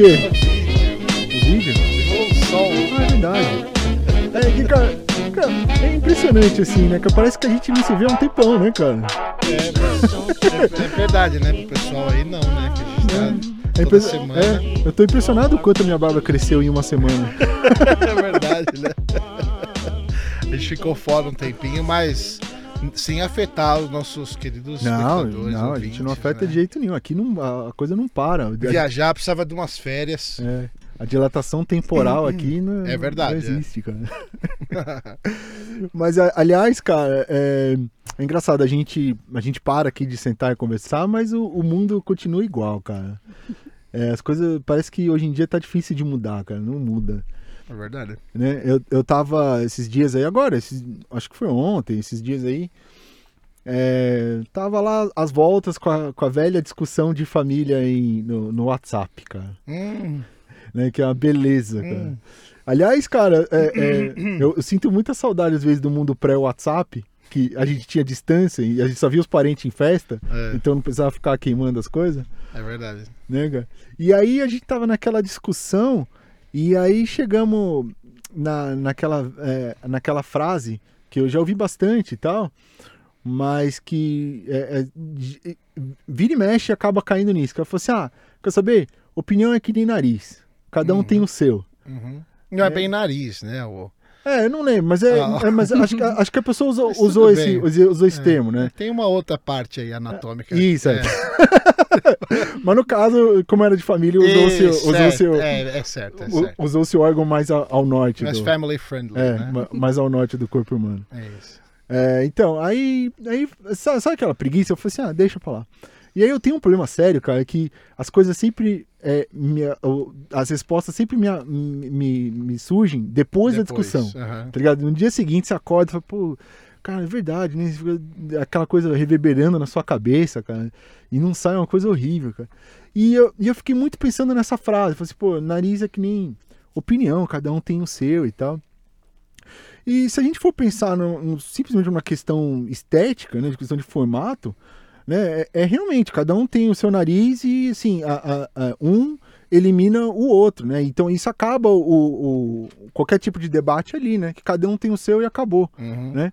quê? O vídeo? O som. Ah, é verdade. É que, cara, cara, é impressionante assim, né? Que parece que a gente não se vê há um tempão, né, cara? É, é, é verdade, né? Pro pessoal aí não, né? Que a gente tá É, impre- semana. é, eu tô impressionado o quanto a minha barba cresceu em uma semana. É verdade, né? A gente ficou fora um tempinho, mas sem afetar os nossos queridos Não, espectadores. não, a gente não ouvintes, afeta né? de jeito nenhum. Aqui não, a coisa não para. Viajar precisava de umas férias. É, a dilatação temporal aqui não, É verdade, não existe, cara. Mas, aliás, cara, é, é engraçado, a gente, a gente para aqui de sentar e conversar, mas o, o mundo continua igual, cara. É, as coisas, parece que hoje em dia tá difícil de mudar, cara, não muda. É verdade. Né? Eu, eu tava esses dias aí, agora, esses- acho que foi ontem, esses dias aí, é, tava lá às voltas com a, com a velha discussão de família em, no, no WhatsApp, cara Hum, né? Que é uma beleza, cara. Hum. Aliás, cara, é- é, eu, eu sinto muita saudade às vezes do mundo pré-WhatsApp, que a gente tinha distância e a gente só via os parentes em festa, é, então não precisava ficar queimando as coisas, é verdade. né, cara? E aí a gente tava naquela discussão e aí chegamos na, naquela, é, naquela frase que eu já ouvi bastante e tal, mas que é, é, vira e mexe acaba caindo nisso. Que ela falou assim: ah, quer saber? Opinião é que nem nariz. Cada um Uhum. tem o seu. Uhum. Não é, bem nariz, né? O... É, eu não lembro, mas, é, Ah. é, mas acho, que, acho que a pessoa usou, usou esse, usou, usou esse É. termo, né? Tem uma outra parte aí anatômica. Isso, é. Mas no caso, como era de família, usou-se Isso, usou é, é, é certo, é certo. usou-se o órgão mais ao, ao norte. Mais do, family friendly, é, né? ma- mais ao norte do corpo humano. É isso. É, então, aí, aí sabe, sabe aquela preguiça? Eu falei assim, ah, deixa pra lá. E aí eu tenho um problema sério, cara, que as coisas sempre, é, me- as respostas sempre me, me, me surgem depois, da discussão. aham. Tá ligado? No dia seguinte você acorda e fala, pô, cara, é verdade, né? Aquela coisa reverberando na sua cabeça, cara. E não sai uma coisa horrível, cara. E eu, e eu fiquei muito pensando nessa frase. Falei assim, pô, nariz é que nem opinião, cada um tem o seu e tal. E se a gente for pensar no, no- simplesmente numa questão estética, né, de questão de formato, né, é, é realmente, cada um tem o seu nariz e, assim, a- a- a- um elimina o outro, né? Então isso acaba o, o- qualquer tipo de debate ali, né? Que cada um tem o seu e acabou. Uhum. Né?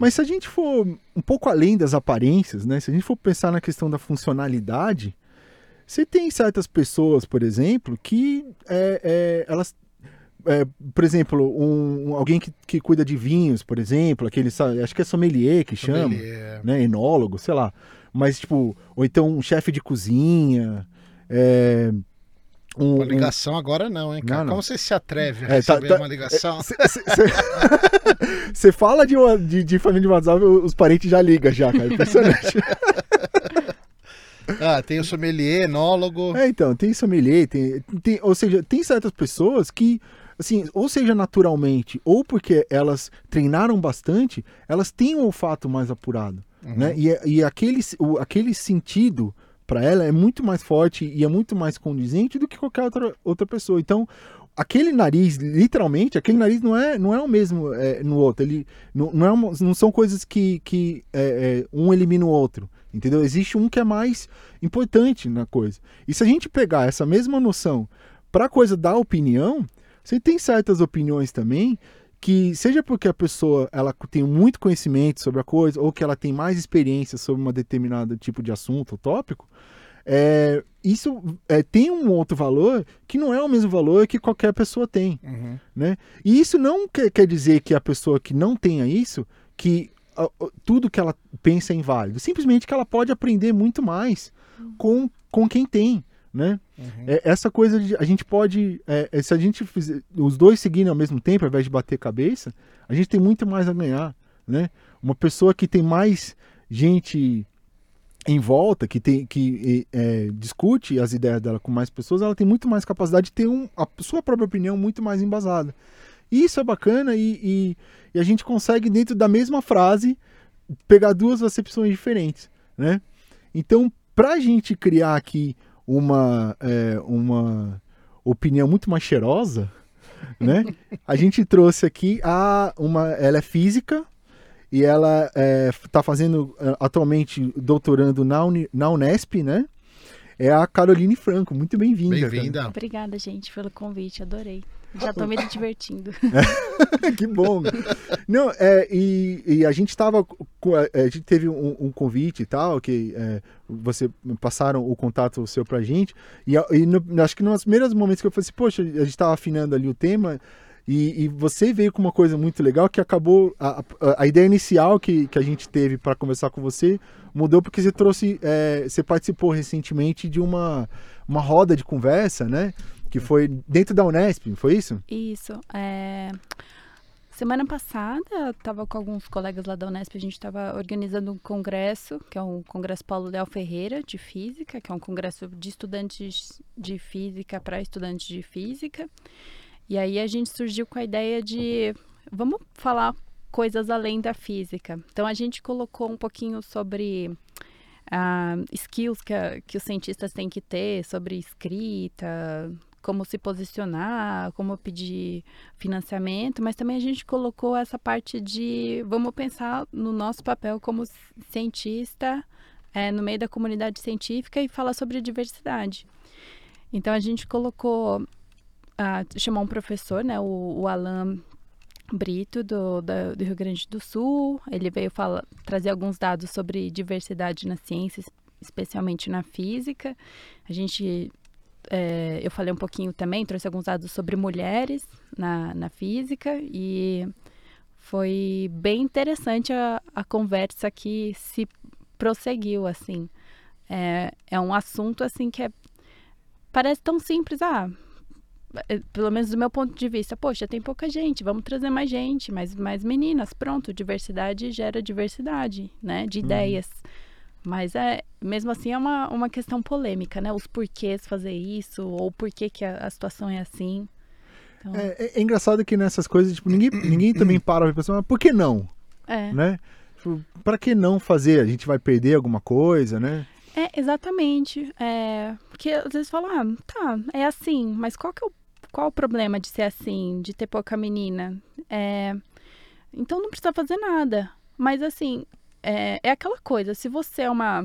Mas se a gente for um pouco além das aparências, né? Se a gente for pensar na questão da funcionalidade, você tem certas pessoas, por exemplo, que é, é, elas é, por exemplo, um, alguém que, que cuida de vinhos, por exemplo, aquele, sabe, acho que é sommelier que chama, Sommelier. né, enólogo, sei lá. Mas, tipo, ou então um chefe de cozinha, é, um, Uma um- ligação agora não, hein, cara? Não, não. Como você se atreve a É, tá- tá- uma ligação? Você fala de, uma- de, de família de WhatsApp, os parentes já ligam já, cara. Impressionante. Ah, tem o sommelier, enólogo. é, então, tem sommelier, tem, tem, ou seja, tem certas pessoas que, assim, ou seja naturalmente, ou porque elas treinaram bastante, elas têm um olfato mais apurado, Uhum. né? E, e aquele, o, aquele sentido para ela é muito mais forte e é muito mais condizente do que qualquer outra, outra pessoa. Então, aquele nariz, literalmente, aquele nariz não é, não é o mesmo é, no outro. Ele não, não, é uma- não são coisas que, que é, é, um elimina o outro. Entendeu? Existe um que é mais importante na coisa. E se a gente pegar essa mesma noção para coisa da opinião, você tem certas opiniões também que seja porque a pessoa ela tem muito conhecimento sobre a coisa ou que ela tem mais experiência sobre um determinado tipo de assunto ou tópico, é, isso é, tem um outro valor que não é o mesmo valor que qualquer pessoa tem. Uhum. Né? E isso não quer, quer dizer que a pessoa que não tenha isso, que ah, ah, tudo que ela pensa é inválido. Simplesmente que ela pode aprender muito mais com, com quem tem. Né? Uhum. É, essa coisa de a gente pode. é, é, se a gente fizer os dois seguirem ao mesmo tempo, ao invés de bater cabeça, a gente tem muito mais a ganhar. Né? Uma pessoa que tem mais gente em volta, que, tem, que é, discute as ideias dela com mais pessoas, ela tem muito mais capacidade de ter um, a sua própria opinião muito mais embasada. Isso é bacana e, e, e a gente consegue, dentro da mesma frase, pegar duas acepções diferentes. Né? Então, para a gente criar aqui uma, é, uma opinião muito mais cheirosa, né? A gente trouxe aqui a uma, ela é física e ela está fazendo é, atualmente doutorando na, Uni, na Unesp, né? é a Caroline Franco. Muito bem-vinda. Bem-vinda. Obrigada, gente, pelo convite. Adorei. Já tô me divertindo. que bom. Não, é, e, e, a gente estava. A gente teve um, um, convite e tal, que é, você passaram o contato seu pra gente. E, e no, acho que nos primeiros momentos que eu falei assim, poxa, a gente estava afinando ali o tema. E, e, você veio com uma coisa muito legal que acabou. A, a, a ideia inicial que, que a gente teve para conversar com você mudou porque você trouxe. É, você participou recentemente de uma, uma roda de conversa, né? Que foi dentro da Unesp, foi isso? Isso. É... Semana passada, eu estava com alguns colegas lá da Unesp, a gente estava organizando um congresso, que é um congresso Paulo Léo Ferreira, de Física, que é um congresso de estudantes de Física para estudantes de Física. E aí a gente surgiu com a ideia de vamos falar coisas além da física. Então a gente colocou um pouquinho sobre uh, skills que, que os cientistas têm que ter, sobre escrita, como se posicionar, como pedir financiamento, mas também a gente colocou essa parte de vamos pensar no nosso papel como cientista é, no meio da comunidade científica e falar sobre diversidade. Então a gente colocou uh, chamou um professor, né, o, o Alan Brito, do, da, do Rio Grande do Sul. Ele veio falar, trazer alguns dados sobre diversidade na ciência, especialmente na física. A gente, é, eu falei um pouquinho também, trouxe alguns dados sobre mulheres na, na física e foi bem interessante a, a conversa que se prosseguiu, assim. É, é um assunto, assim, que é, parece tão simples, ah, é, pelo menos do meu ponto de vista, poxa, tem pouca gente, vamos trazer mais gente, mais, mais meninas, pronto, diversidade gera diversidade, né, de uhum. ideias. Mas é, mesmo assim é uma, uma questão polêmica, né, os porquês fazer isso, ou por que, que a, a situação é assim. Então... É, é, é, engraçado que nessas coisas, tipo, ninguém, ninguém também para pra pensar, mas por que não? É. Né? Tipo, pra que não fazer? A gente vai perder alguma coisa, né? É, exatamente. É, porque às vezes falam, ah, tá, é assim, mas qual que é o qual o problema de ser assim, de ter pouca menina? É, então não precisa fazer nada. Mas assim, é, é aquela coisa, se você é uma.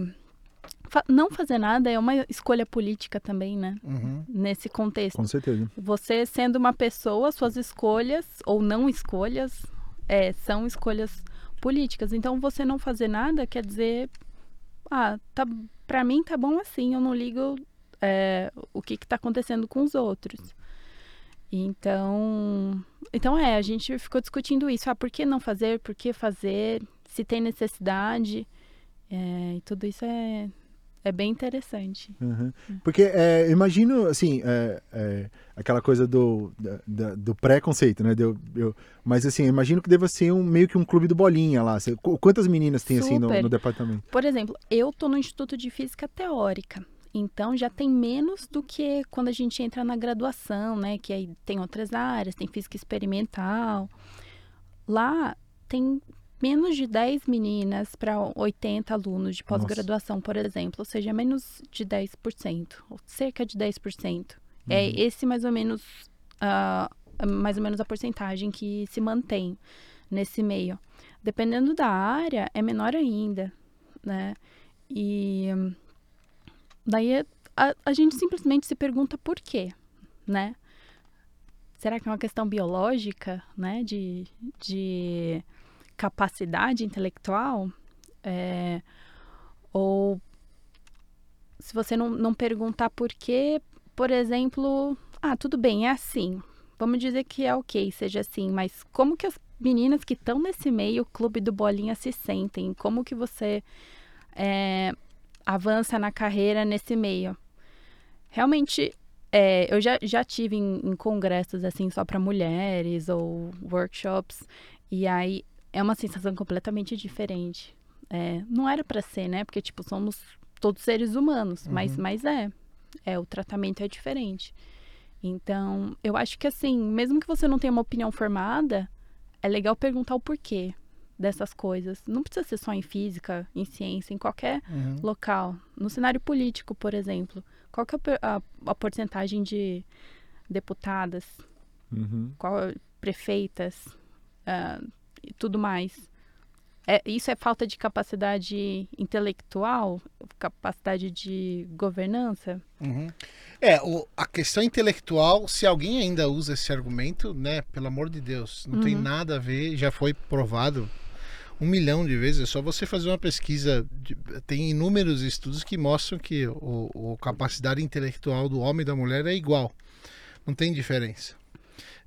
Não fazer nada é uma escolha política também, né? Uhum. Nesse contexto. Com certeza. Você sendo uma pessoa, suas escolhas, ou não escolhas, é, são escolhas políticas. Então você não fazer nada quer dizer. Ah, tá, pra mim tá bom assim, eu não ligo é, o que está acontecendo com os outros. Então, então é, a gente ficou discutindo isso. Ah, por que não fazer? Por que fazer? Se tem necessidade. É, e tudo isso é, é bem interessante. Uhum. Porque é, imagino, assim, é, é, aquela coisa do, da, do preconceito, né? Eu, eu, mas assim, imagino que deva ser um, meio que um clube do bolinha lá. Quantas meninas tem Super. assim no, no, departamento? Por exemplo, eu tô no Instituto de Física Teórica. Então já tem menos do que quando a gente entra na graduação, né? Que aí tem outras áreas, tem física experimental. Lá tem menos de 10 meninas para 80 alunos de pós-graduação, por exemplo, ou seja, menos de 10%, ou cerca de 10%. É uhum. É esse mais ou menos uh, mais ou menos a porcentagem que se mantém nesse meio. Dependendo da área, é menor ainda, né? E Daí a, a gente simplesmente se pergunta por quê, né? Será que é uma questão biológica, né? De, de capacidade intelectual? É, ou se você não, não perguntar por quê, por exemplo, ah, tudo bem, é assim. Vamos dizer que é ok, seja assim, mas como que as meninas que estão nesse meio, clube do bolinha, se sentem? Como que você é, avança na carreira nesse meio. Realmente, é, eu já, já tive em, em congressos assim só para mulheres ou workshops e aí é uma sensação completamente diferente. É, não era para ser, né? Porque tipo somos todos seres humanos, uhum. mas mas é, é o tratamento é diferente. Então, eu acho que assim, mesmo que você não tenha uma opinião formada, é legal perguntar o porquê dessas coisas. Não precisa ser só em física, em ciência, em qualquer uhum. local. No cenário político, por exemplo, qual que é a, a porcentagem de deputadas, uhum. qual prefeitas uh, e tudo mais. É, isso é falta de capacidade intelectual, capacidade de governança? Uhum. É, o, a questão intelectual, se alguém ainda usa esse argumento, né, pelo amor de Deus, não uhum. tem nada a ver, já foi provado um milhão de vezes, é só você fazer uma pesquisa, de, tem inúmeros estudos que mostram que o capacidade intelectual do homem e da mulher é igual, não tem diferença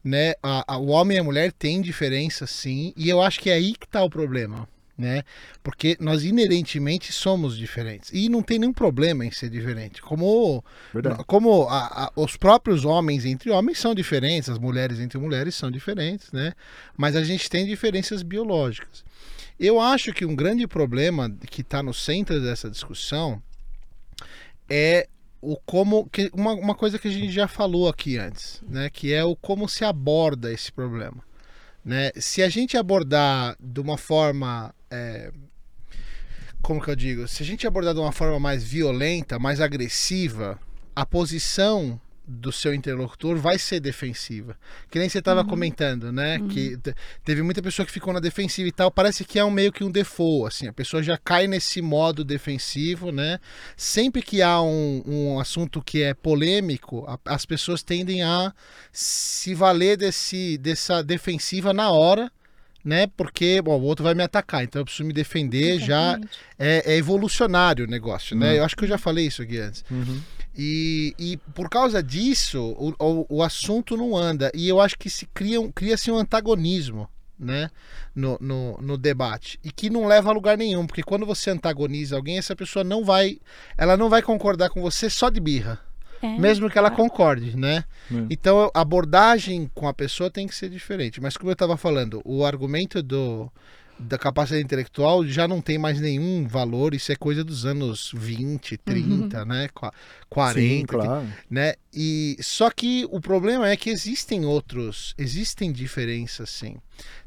né? A, a, o homem e a mulher têm diferença, sim, e eu acho que é aí que está o problema, né? Porque nós inerentemente somos diferentes e não tem nenhum problema em ser diferente. Como, como a, a, os próprios homens entre homens são diferentes, as mulheres entre mulheres são diferentes, né? Mas a gente tem diferenças biológicas. Eu acho que um grande problema que está no centro dessa discussão é o como que uma, uma coisa que a gente já falou aqui antes, né, que é o como se aborda esse problema, né? Se a gente abordar de uma forma é, como que eu digo, se a gente abordar de uma forma mais violenta, mais agressiva, a posição do seu interlocutor vai ser defensiva. Que nem você estava uhum. comentando, né? Uhum. Que teve muita pessoa que ficou na defensiva e tal. Parece que é um meio que um default, assim. A pessoa já cai nesse modo defensivo, né? Sempre que há um, um assunto que é polêmico, a, as pessoas tendem a se valer desse, dessa defensiva na hora né? Porque bom, o outro vai me atacar, então eu preciso me defender. Exatamente. Já é, é, evolucionário o negócio, né? Uhum. Eu acho que eu já falei isso aqui antes. Uhum. E, e por causa disso, o, o, o, assunto não anda. E eu acho que se cria, cria-se um antagonismo né, no, no, no, debate. E que não leva a lugar nenhum, porque quando você antagoniza alguém, essa pessoa não vai. Ela não vai concordar com você só de birra. É, mesmo que ela concorde, né? É. Então a abordagem com a pessoa tem que ser diferente. Mas como eu estava falando, o argumento do da capacidade intelectual já não tem mais nenhum valor, isso é coisa dos anos 20, 30, uhum. né? 40, Sim, claro. né? E só que o problema é que existem outros, existem diferenças sim.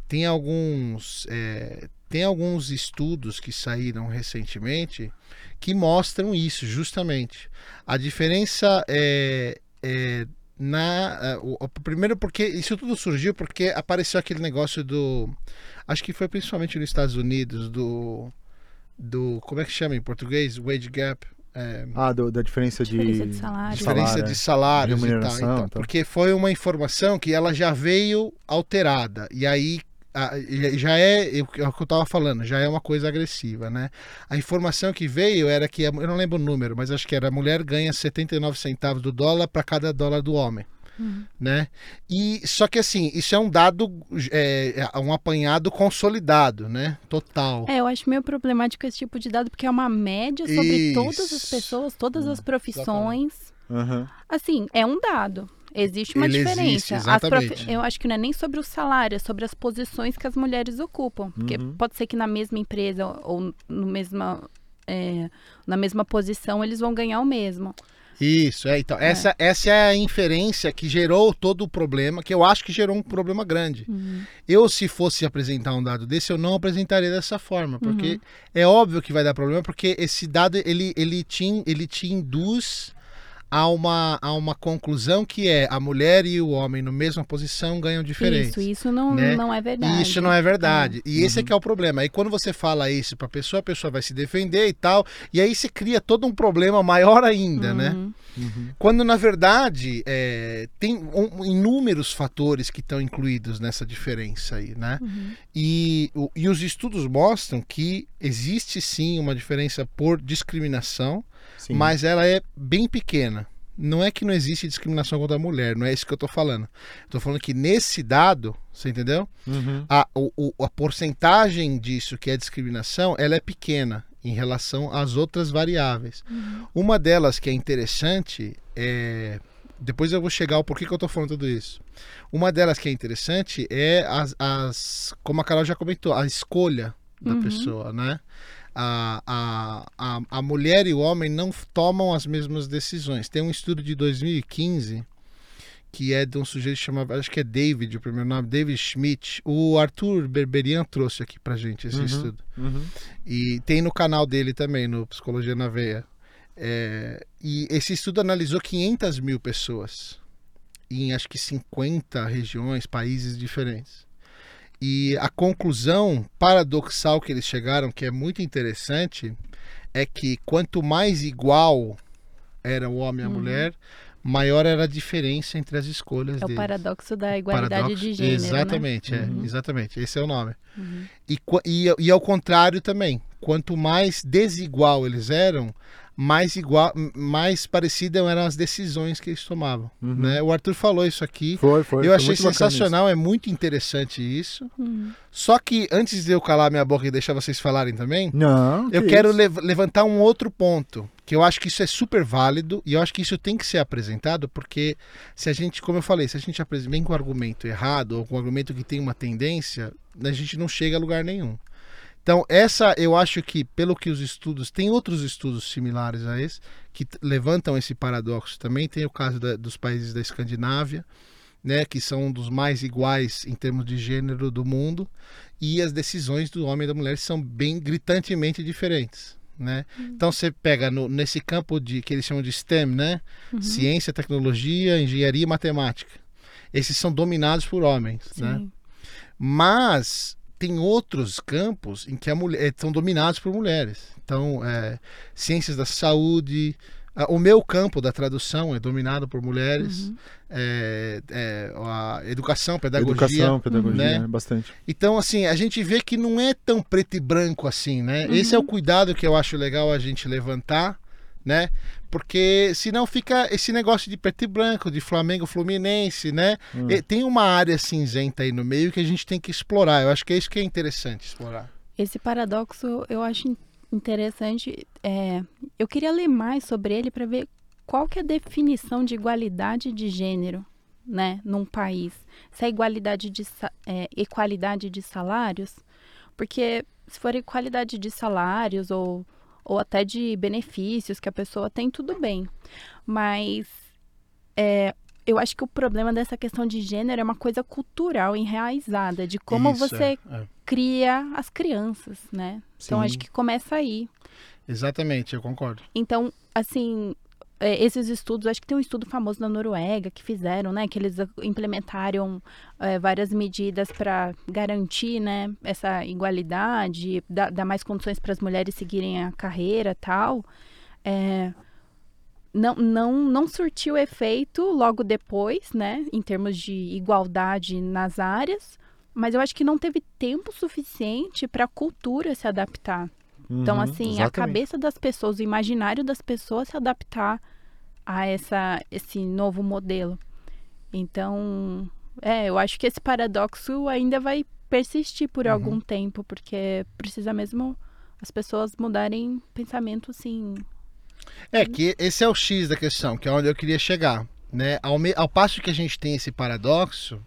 Tem alguns é, tem alguns estudos que saíram recentemente que mostram isso justamente. A diferença é, é na é, o, o, primeiro porque isso tudo surgiu porque apareceu aquele negócio do acho que foi principalmente nos Estados Unidos, do. do como é que chama em português? Wage gap. É, ah, do, da diferença, diferença de, de salário. Diferença de salários de e tal, então, Porque foi uma informação que ela já veio alterada. E aí já é, é o que eu estava falando, já é uma coisa agressiva, né? A informação que veio era que, eu não lembro o número, mas acho que era a mulher ganha 79 centavos do dólar para cada dólar do homem. Uhum. Né? E só que assim, isso é um dado, é, é, um apanhado consolidado, né? Total. É, eu acho meio problemático esse tipo de dado, porque é uma média sobre isso. todas as pessoas, todas as profissões. Uhum. Assim, é um dado. Existe uma Ele diferença. Existe, prof... Eu acho que não é nem sobre o salário, é sobre as posições que as mulheres ocupam. Porque uhum. pode ser que na mesma empresa ou no mesma, é, na mesma posição eles vão ganhar o mesmo. Isso, é, então, é. Essa, essa é a inferência que gerou todo o problema, que eu acho que gerou um problema grande. Uhum. Eu, se fosse apresentar um dado desse, eu não apresentaria dessa forma, porque uhum. é óbvio que vai dar problema, porque esse dado, ele, ele, te, ele te induz há uma, há uma conclusão que é a mulher e o homem na mesma posição ganham diferente. Isso, isso não, né? não é verdade. Isso não é verdade. É. E uhum. esse é que é o problema. Aí quando você fala isso para a pessoa, a pessoa vai se defender e tal, e aí se cria todo um problema maior ainda, né? uhum. né? Uhum. Quando na verdade é, tem um, inúmeros fatores que estão incluídos nessa diferença aí, né? Uhum. E, o, e os estudos mostram que existe sim uma diferença por discriminação Sim. mas ela é bem pequena. Não é que não existe discriminação contra a mulher, não é isso que eu estou falando. Estou falando que nesse dado, você entendeu? Uhum. A, o, a porcentagem disso que é discriminação, ela é pequena em relação às outras variáveis. Uhum. Uma delas que é interessante é. Depois eu vou chegar ao porquê que eu estou falando tudo isso. Uma delas que é interessante é as, as como a Carol já comentou, a escolha da uhum. pessoa, né? A, a, a, a mulher e o homem não tomam as mesmas decisões. Tem um estudo de 2015 que é de um sujeito chamado, acho que é David, o primeiro nome, David Schmidt. O Arthur Berberian trouxe aqui pra gente esse uhum, estudo. Uhum. E tem no canal dele também, no Psicologia na Veia. É, e esse estudo analisou 500 mil pessoas em acho que 50 regiões, países diferentes. E a conclusão paradoxal que eles chegaram, que é muito interessante, é que quanto mais igual era o homem e a Uhum. mulher, maior era a diferença entre as escolhas É o deles. paradoxo da igualdade Paradoxo- de gênero. né? Exatamente, é, Uhum. exatamente. Esse é o nome. Uhum. E, e, e ao contrário também, quanto mais desigual eles eram, mais igual, mais parecidas eram as decisões que eles tomavam. Uhum. Né? O Arthur falou isso aqui. Foi, foi. eu foi achei sensacional, é muito interessante isso. Uhum. Só que antes de eu calar minha boca e deixar vocês falarem também. Não, eu que quero lev- levantar um outro ponto, que eu acho que isso é super válido e eu acho que isso tem que ser apresentado, porque se a gente, como eu falei, se a gente vem com um argumento errado ou com um argumento que tem uma tendência, a gente não chega a lugar nenhum. Então, essa eu acho que, pelo que os estudos, tem outros estudos similares a esse, que levantam esse paradoxo também. Tem o caso da- dos países da Escandinávia, né, que são um dos mais iguais em termos de gênero do mundo, e as decisões do homem e da mulher são bem gritantemente diferentes. Né? Então você pega no- nesse campo de que eles chamam de STEM, né? Uhum. Ciência, tecnologia, engenharia e matemática. Esses são dominados por homens, né? Sim. Mas tem outros campos em que a mulher, eh, são dominados por mulheres. Então, é, ciências da saúde. O meu campo da tradução é dominado por mulheres. Uhum. é, é, a educação, pedagogia. Educação, pedagogia, né? bastante. Então, assim, a gente vê que não é tão preto e branco assim, né? Uhum. Esse é o cuidado que eu acho legal a gente levantar, né? Porque senão fica esse negócio de preto e branco, de Flamengo Fluminense, né? Hum. E tem uma área cinzenta aí no meio que a gente tem que explorar. Eu acho que é isso que é interessante explorar. Esse paradoxo eu acho in- interessante. é, eu queria ler mais sobre ele para ver qual que é a definição de igualdade de gênero, né, num país. Se é igualdade de é, equalidade de salários, porque se for equalidade de salários ou ou até de benefícios que a pessoa tem, tudo bem. Mas é, eu acho que o problema dessa questão de gênero é uma coisa cultural, enraizada, de como Isso, você é, é. cria as crianças, né? Então Sim. acho que começa aí. Exatamente, eu concordo. Então, assim, esses estudos, acho que tem um estudo famoso na Noruega que fizeram, né? Que eles implementaram é, várias medidas para garantir, né? Essa igualdade, dar, dar mais condições para as mulheres seguirem a carreira tal. É, não, não, não surtiu efeito logo depois, né? Em termos de igualdade nas áreas. Mas eu acho que não teve tempo suficiente para a cultura se adaptar. Então, Uhum, assim, a cabeça das pessoas, o imaginário das pessoas se adaptar a essa, esse novo modelo. Então, é, eu acho que esse paradoxo ainda vai persistir por Uhum. algum tempo, porque precisa mesmo as pessoas mudarem pensamento, assim. É que esse é o X da questão, que é onde eu queria chegar. Né? Ao, me- ao passo que a gente tem esse paradoxo,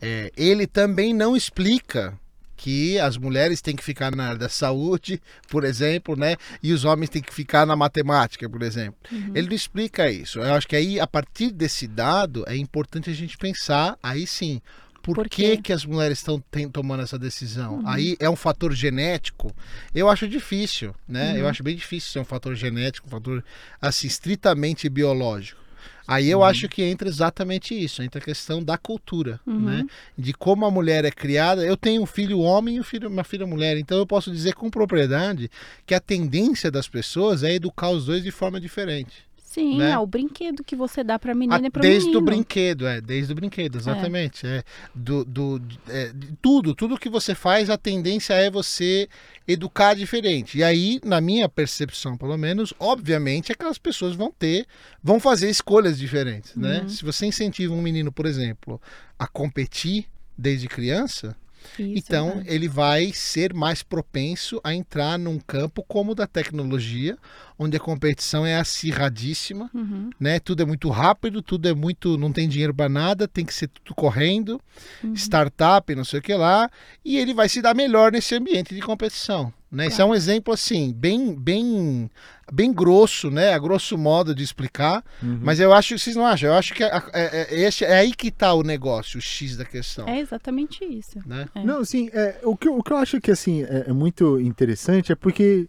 é, ele também não explica que as mulheres têm que ficar na área da saúde, por exemplo, né? E os homens têm que ficar na matemática, por exemplo. Ele não explica isso. Eu acho que aí, a partir desse dado, é importante a gente pensar, aí sim, por, Por que, que as mulheres estão tomando essa decisão? Aí é um fator genético? Eu acho difícil, né? Eu acho bem difícil ser um fator genético, um fator assim, estritamente biológico. Aí eu acho que entra exatamente isso, entra a questão da cultura, Uhum. né? De como a mulher é criada. Eu tenho um filho homem e um filho- uma filha mulher, então eu posso dizer com propriedade que a tendência das pessoas é educar os dois de forma diferente. Sim, Né? é o brinquedo que você dá pra menina Ah, e pro desde menino. o brinquedo, é, desde o brinquedo, exatamente. É. do, do, é, tudo, tudo que você faz, a tendência é você educar diferente. E aí, na minha percepção, pelo menos, obviamente, aquelas pessoas vão ter, vão fazer escolhas diferentes, né? Uhum. Se você incentiva um menino, por exemplo, a competir desde criança, Isso, então é. ele vai ser mais propenso a entrar num campo como o da tecnologia, onde a competição é acirradíssima Uhum, né? Tudo é muito rápido, tudo é muito, não tem dinheiro para nada, tem que ser tudo correndo, uhum. startup, não sei o que lá, e ele vai se dar melhor nesse ambiente de competição, né? Isso é um exemplo assim, bem, bem, bem grosso, né? A grosso modo de explicar, Uhum. mas eu acho, vocês não acham? Eu acho que é, é, é, esse- é aí que tá o negócio, o X da questão, É exatamente isso. né? É. Não, assim, é, o, que, eu- o que eu acho que assim, é, é muito interessante é porque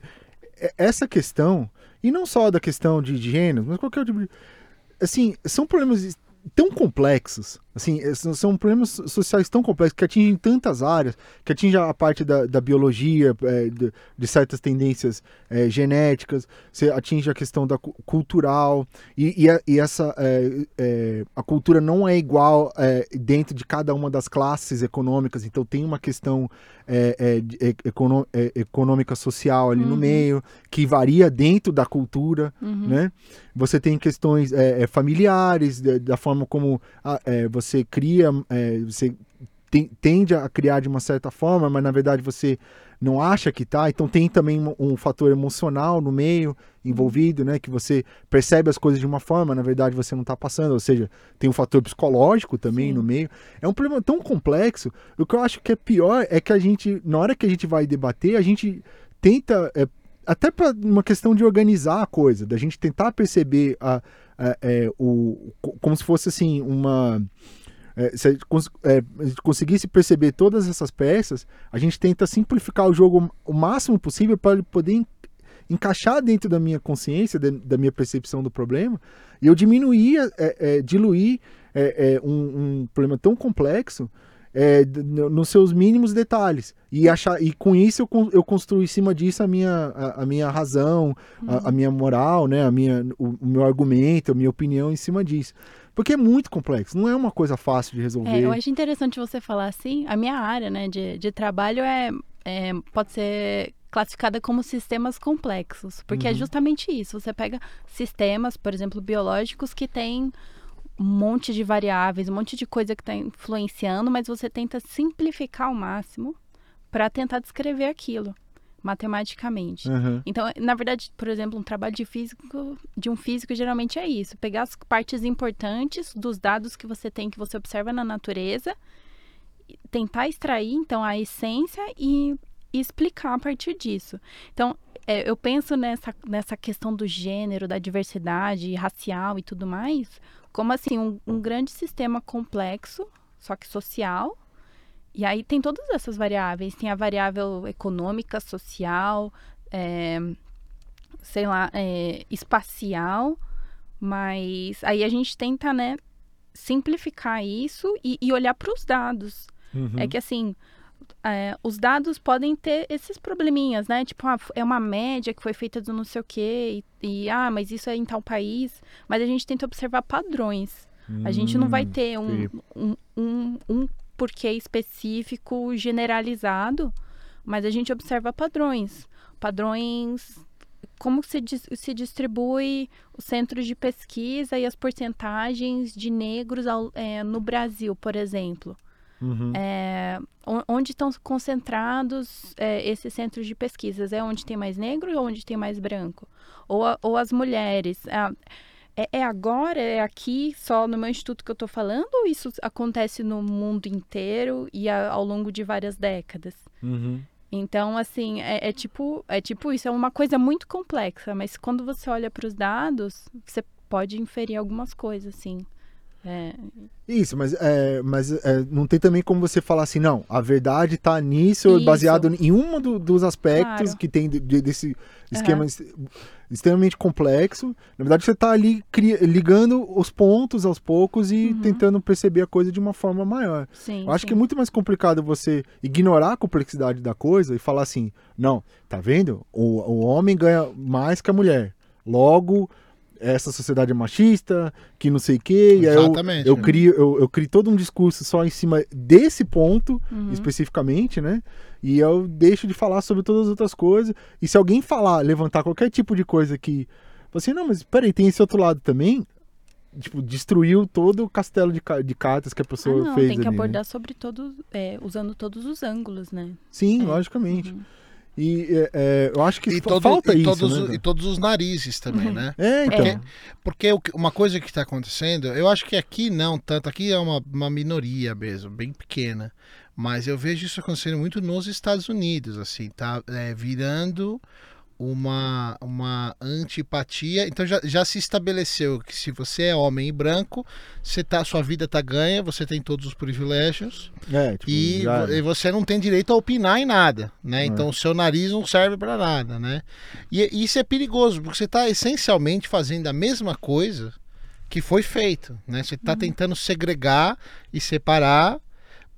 é- essa questão, e não só da questão de, de gênero, mas qualquer tipo de. Assim, são problemas tão complexos, Assim, é, são, problemas sociais tão complexos que atingem tantas áreas, que atingem a parte da, da biologia, é, de, de, certas tendências é, genéticas, você atinge a questão da cultural, e, e, a, e essa é, é, a cultura não é igual é, dentro de cada uma das classes econômicas, então tem uma questão econômica social ali uhum. no meio, que varia dentro da cultura, uhum. né? Você tem questões familiares, da forma como a, você você cria, é, você tem, tende a criar de uma certa forma, mas na verdade você não acha que tá. Então tem também um, um, fator emocional no meio envolvido, né? Que você percebe as coisas de uma forma, na verdade você não está passando. Ou seja, tem um fator psicológico também Sim. no meio. É um problema tão complexo. O que eu acho que é pior é que a gente, na hora que a gente vai debater, a gente tenta é, até para uma questão de organizar a coisa, da gente tentar perceber a, é, o, como se fosse assim uma é, se a gente, é, a gente, conseguisse perceber todas essas peças, a gente tenta simplificar o jogo o máximo possível para ele poder encaixar dentro da minha consciência, de, da minha percepção do problema, e eu diminuir, é, é diluir é, é, um, um, problema tão complexo é, nos seus mínimos detalhes. E, achar, e com isso eu, eu construo em cima disso a minha, a, a minha razão, uhum. a, a, minha moral, né? a minha, o, o, meu argumento, a minha opinião em cima disso. Porque é muito complexo, não é uma coisa fácil de resolver. É, eu acho interessante você falar assim. A minha área né, de, de trabalho é, é pode ser classificada como sistemas complexos, porque é uhum. é justamente isso. Você pega sistemas, por exemplo, biológicos que têm um monte de variáveis, um monte de coisa que está influenciando, mas você tenta simplificar ao máximo para tentar descrever aquilo matematicamente. Uhum. Então, na verdade, por exemplo, um trabalho de físico, de um físico geralmente é isso, pegar as partes importantes dos dados que você tem que você observa na natureza, tentar extrair então a essência e, e explicar a partir disso. Então, é, eu penso nessa, nessa questão do gênero, da diversidade racial e tudo mais, como assim um, um grande sistema complexo, só que social, e aí tem todas essas variáveis. Tem a variável econômica, social, é, sei lá, é, espacial. Mas aí a gente tenta, né, simplificar isso e, e olhar para os dados. Uhum. É que assim, é, os dados podem ter esses probleminhas, né? Tipo, ah, é uma média que foi feita do não sei o quê, e, e, ah, mas isso é em tal país. Mas a gente tenta observar padrões. Hum, a gente não vai hum, ter um, um, um, um porquê específico generalizado, mas a gente observa padrões. Padrões como se, se distribui os centros de pesquisa e as porcentagens de negros ao, é, no Brasil, por exemplo. Uhum. É, onde estão concentrados é, esses centros de pesquisas? É onde tem mais negro ou onde tem mais branco? Ou, ou as mulheres? É, é, é, agora, é aqui, só no meu instituto que eu estou falando, ou isso acontece no mundo inteiro e a, ao longo de várias décadas? Uhum. Então, assim, é, é, tipo, é tipo isso, é uma coisa muito complexa, mas quando você olha para os dados, você pode inferir algumas coisas, assim. É... Isso, mas, é, mas é, não tem também como você falar assim, não, a verdade está nisso, Isso. baseado em um do, dos aspectos claro. que tem de, de, desse esquema uhum. extremamente complexo. Na verdade, você está ali cria, ligando os pontos aos poucos e uhum. tentando perceber a coisa de uma forma maior. Sim, Eu acho sim. que é muito mais complicado você ignorar a complexidade da coisa e falar assim, não, tá vendo? O, o homem ganha mais que a mulher. Logo, essa sociedade é machista, que não sei o quê. Exatamente. Eu, eu, crio, eu, eu crio todo um discurso só em cima desse ponto, uhum. especificamente, né? E eu deixo de falar sobre todas as outras coisas. E se alguém falar, levantar qualquer tipo de coisa que. Você, não, mas peraí, tem esse outro lado também. Tipo, destruiu todo o castelo de, de cartas que a pessoa ah, não, fez. Tem que ali, né? abordar né? sobre todos, é, usando todos os ângulos, né? Sim, é. logicamente. Uhum. E é, é, eu acho que e todo, falta e isso. Todos, né? E todos os narizes também, uhum. né? É, então. Porque, porque uma coisa que está acontecendo, eu acho que aqui não tanto, aqui é uma, uma minoria mesmo, bem pequena. Mas eu vejo isso acontecendo muito nos Estados Unidos, assim, tá é, virando uma, uma antipatia. Então já, já se estabeleceu que se você é homem e branco, você tá, sua vida tá ganha, você tem todos os privilégios é, tipo, e, e, você não tem direito a opinar em nada, né? É. Então o seu nariz não serve para nada, né? E, e, isso é perigoso, porque você está essencialmente fazendo a mesma coisa que foi feito. Né? Você está tentando segregar e separar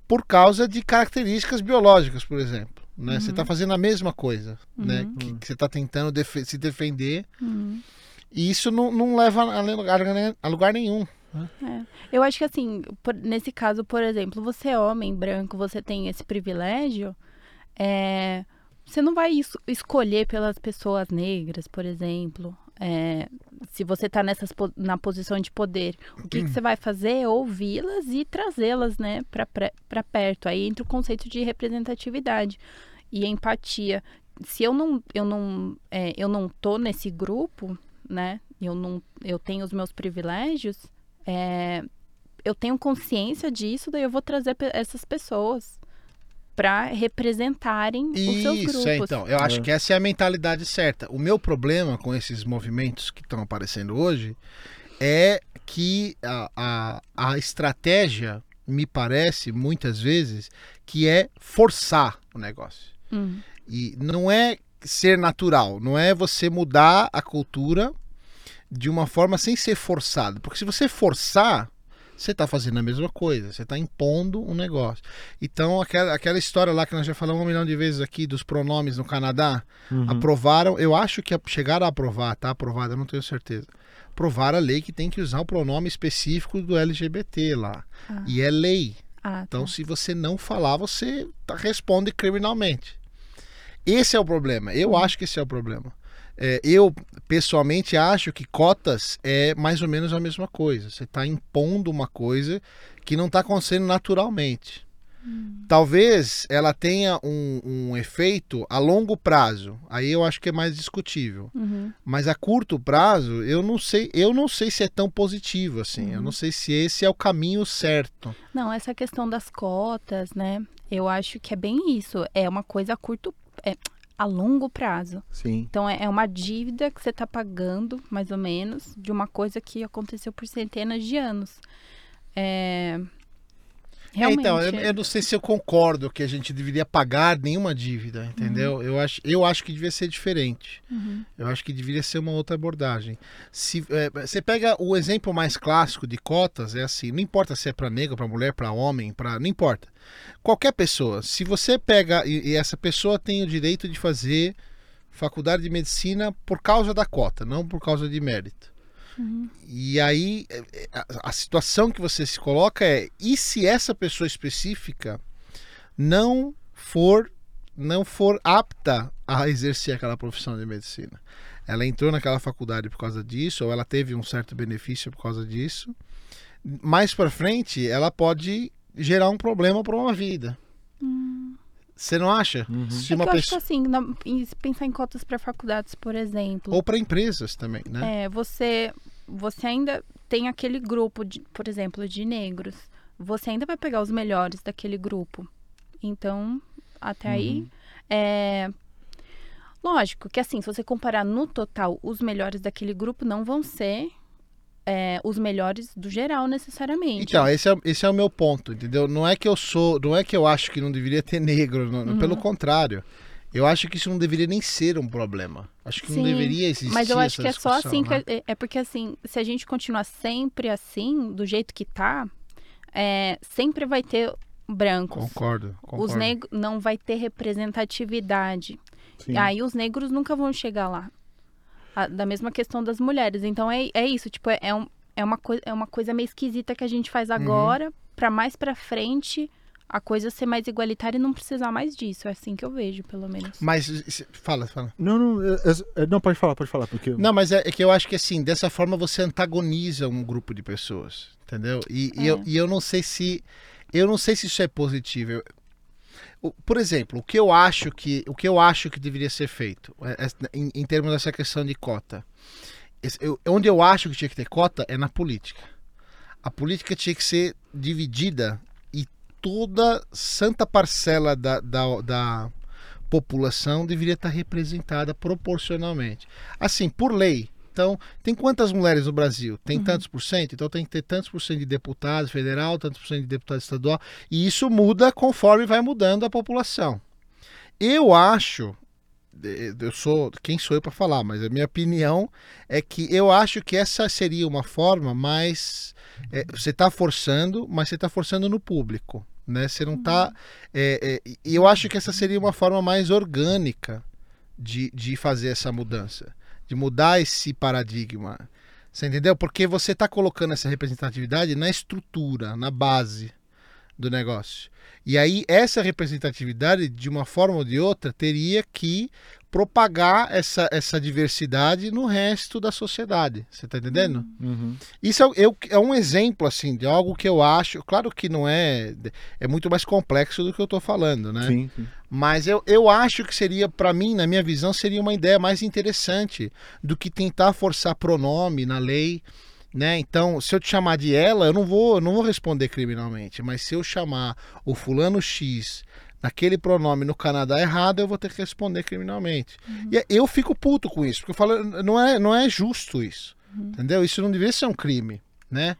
por causa de características biológicas, por exemplo. Né? Você está fazendo a mesma coisa, né? Que, que você está tentando defe- se defender Uhum. e isso não, não leva a lugar, a lugar nenhum. É. Eu acho que assim, por- nesse caso, por exemplo, você é homem branco, você tem esse privilégio, é, você não vai es- escolher pelas pessoas negras, por exemplo. É, se você está na posição de poder, o que, que você vai fazer é ouvi-las e trazê-las, né, para perto. Aí entra o conceito de representatividade e empatia. Se eu não, eu não, é, eu não tô nesse grupo, né, eu não, eu tenho os meus privilégios, é, eu tenho consciência disso, daí eu vou trazer essas pessoas para representarem os seus grupos. Isso, é, então. Eu acho É. que essa é a mentalidade certa. O meu problema com esses movimentos que estão aparecendo hoje é que a, a, a estratégia me parece, muitas vezes, que é forçar o negócio. Hum, E não é ser natural, não é você mudar a cultura de uma forma sem ser forçado. Porque se você forçar, você está fazendo a mesma coisa, você está impondo um negócio. Então, aquela, aquela história lá que nós já falamos um milhão de vezes aqui dos pronomes no Canadá, Uhum. aprovaram, eu acho que chegaram a aprovar, tá aprovado, eu não tenho certeza. Aprovaram a lei que tem que usar o pronome específico do LGBT lá. Ah. E é lei. ah, Então, tá. se você não falar, você tá- responde criminalmente. Esse é o problema. Eu acho que esse é o problema. É, eu, pessoalmente, acho que cotas é mais ou menos a mesma coisa. Você está impondo uma coisa que não está acontecendo naturalmente. Talvez ela tenha um, um efeito a longo prazo. Aí eu acho que é mais discutível. Uhum. Mas a curto prazo, eu não sei, eu não sei se é tão positivo assim. Eu não sei se esse é o caminho certo. Não, essa questão das cotas, né? Eu acho que é bem isso. É uma coisa a curto, é, a longo prazo. Sim. Então é é uma dívida que você está pagando, mais ou menos, de uma coisa que aconteceu por centenas de anos. É... É, Realmente. então, eu, eu não sei se eu concordo que a gente deveria pagar nenhuma dívida, entendeu? Eu, acho, eu acho que devia ser diferente. Uhum. Eu acho que deveria ser uma outra abordagem. Se é, você pega o exemplo mais clássico de cotas, é assim, não importa se é para negro, para mulher, para homem, para não importa. Qualquer pessoa, se você pega e, e essa pessoa tem o direito de fazer faculdade de medicina por causa da cota, não por causa de mérito. E aí é, é, a, a situação que você se coloca é: e se essa pessoa específica não for não for apta a exercer aquela profissão de medicina? Ela entrou naquela faculdade por causa disso, ou ela teve um certo benefício por causa disso. Mais para frente, ela pode gerar um problema para uma vida. Você não acha? Se Hum. É que uma eu acho que pessoa assim, na- pensar em cotas para faculdades, por exemplo, ou para empresas também, né? é, você, você ainda tem aquele grupo, de, por exemplo, de negros. Você ainda vai pegar os melhores daquele grupo. Então, até aí, é... Lógico que assim, se você comparar no total, os melhores daquele grupo não vão ser é, os melhores do geral necessariamente. Então, esse é, esse é o meu ponto, entendeu? Não é que eu sou, não é que eu acho que não deveria ter negro, não- Uhum. pelo contrário. Eu acho que isso não deveria nem ser um problema. Acho que não Sim, deveria existir Mas eu acho que é só assim, né? que, é, é porque assim, se a gente continuar sempre assim, do jeito que tá, é, sempre vai ter brancos. Concordo, concordo. Os negros não vai ter representatividade. Sim. Aí os negros nunca vão chegar lá. A- da mesma questão das mulheres. Então é, é isso, tipo, é, é, um- é uma coi- é uma coisa meio esquisita que a gente Uhum. faz agora, pra mais pra frente a coisa ser mais igualitária e não precisar mais disso. É assim que eu vejo, pelo menos. Mas fala, fala. Não, não, é- é- não, pode falar, pode falar, porque... Não, mas é, é que eu acho que assim, dessa forma você antagoniza um grupo de pessoas, entendeu? E, e É. eu, e eu não sei se eu não sei se isso é positivo. Eu- por exemplo, o que eu acho que o que eu acho que deveria ser feito é- é- em, em termos dessa questão de cota, eu- onde eu acho que tinha que ter cota é na política. A política tinha que ser dividida e toda santa parcela da, da, da população deveria estar representada proporcionalmente. Assim, por lei. Então, tem quantas mulheres no Brasil? Tem tantos por cento? Então tem que ter tantos por cento de deputado federal, tantos por cento de deputado estadual. E isso muda conforme vai mudando a população. Eu acho eu sou quem sou eu para falar, mas a minha opinião é que eu acho que essa seria uma forma mais é, você está forçando, mas você está forçando no público, né? Você não está. É, é, e eu acho que essa seria uma forma mais orgânica de, de fazer essa mudança, de mudar esse paradigma. Você entendeu? Porque você está colocando essa representatividade na estrutura, na base do negócio. E aí, essa representatividade, de uma forma ou de outra, teria que propagar essa, essa diversidade no resto da sociedade. Você está entendendo? Uhum. Isso é, eu- é um exemplo, assim, de algo que eu acho. Claro que não é. É muito mais complexo do que eu estou falando, né? Sim, sim. Mas eu, eu acho que seria, para mim, na minha visão, seria uma ideia mais interessante do que tentar forçar pronome na lei. Né? Então, se eu te chamar de ela, eu não vou, eu não vou responder criminalmente. Mas se eu chamar o fulano X naquele pronome no Canadá errado, eu vou ter que responder criminalmente. E eu fico puto com isso, porque eu falo, não é, não é justo isso. Entendeu? Isso não deveria ser um crime, né?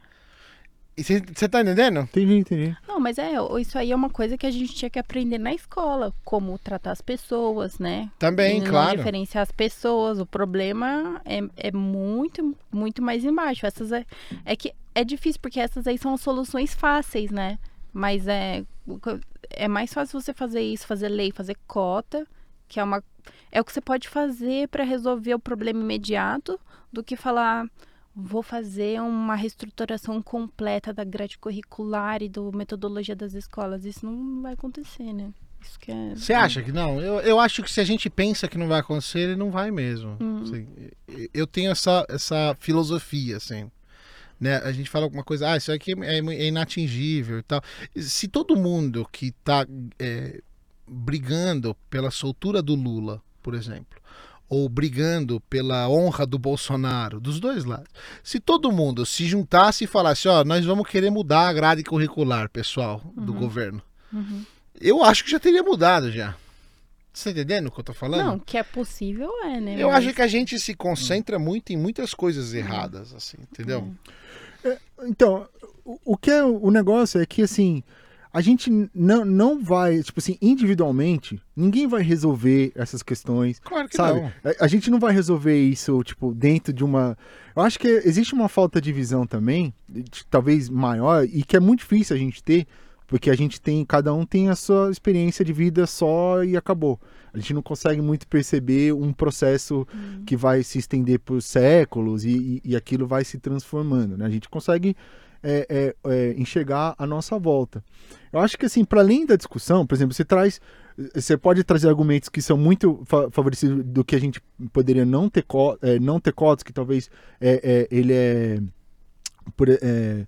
Você tá entendendo? Entendi, entendi. Não, mas é, isso aí é uma coisa que a gente tinha que aprender na escola, como tratar as pessoas, né? Também, E não claro. diferenciar as pessoas. O problema é, é muito, muito mais embaixo. Essas é, é que é difícil, porque essas aí são as soluções fáceis, né? Mas é, é mais fácil você fazer isso, fazer lei, fazer cota, que é uma. É o que você pode fazer para resolver o problema imediato, do que falar. Vou fazer uma reestruturação completa da grade curricular e do metodologia das escolas. Isso não vai acontecer, né? Isso que é. Você acha que não? Eu, eu acho que se a gente pensa que não vai acontecer, ele não vai mesmo. Hum. Assim, eu tenho essa, essa filosofia, assim. Né? A gente fala alguma coisa, ah, isso aqui é, é inatingível e tal. Se todo mundo que está brigando pela soltura do Lula, por exemplo, ou brigando pela honra do Bolsonaro, dos dois lados, se todo mundo se juntasse e falasse, ó, nós vamos querer mudar a grade curricular, pessoal, do governo, Uhum. eu acho que já teria mudado já. Você tá entendendo o que eu tô falando? Não, que é possível é, né? Eu Mas- acho que a gente se concentra muito em muitas coisas erradas, assim, entendeu? Então, o, o que é o negócio é que, assim, a gente não, não vai, tipo assim, individualmente, ninguém vai resolver essas questões. Claro que Sabe? não. A, a gente não vai resolver isso, tipo, dentro de uma. Eu acho que existe uma falta de visão também, de- talvez maior, e que é muito difícil a gente ter, porque a gente tem, cada um tem a sua experiência de vida só e acabou. A gente não consegue muito perceber um processo que vai se estender por séculos e, e, e aquilo vai se transformando, né? A gente consegue é, é, é, enxergar a nossa volta. Eu acho que assim, para além da discussão, por exemplo, você traz, você pode trazer argumentos que são muito fa favorecidos do que a gente poderia não ter, é, não ter cotas, que talvez é, é, ele é, por, é,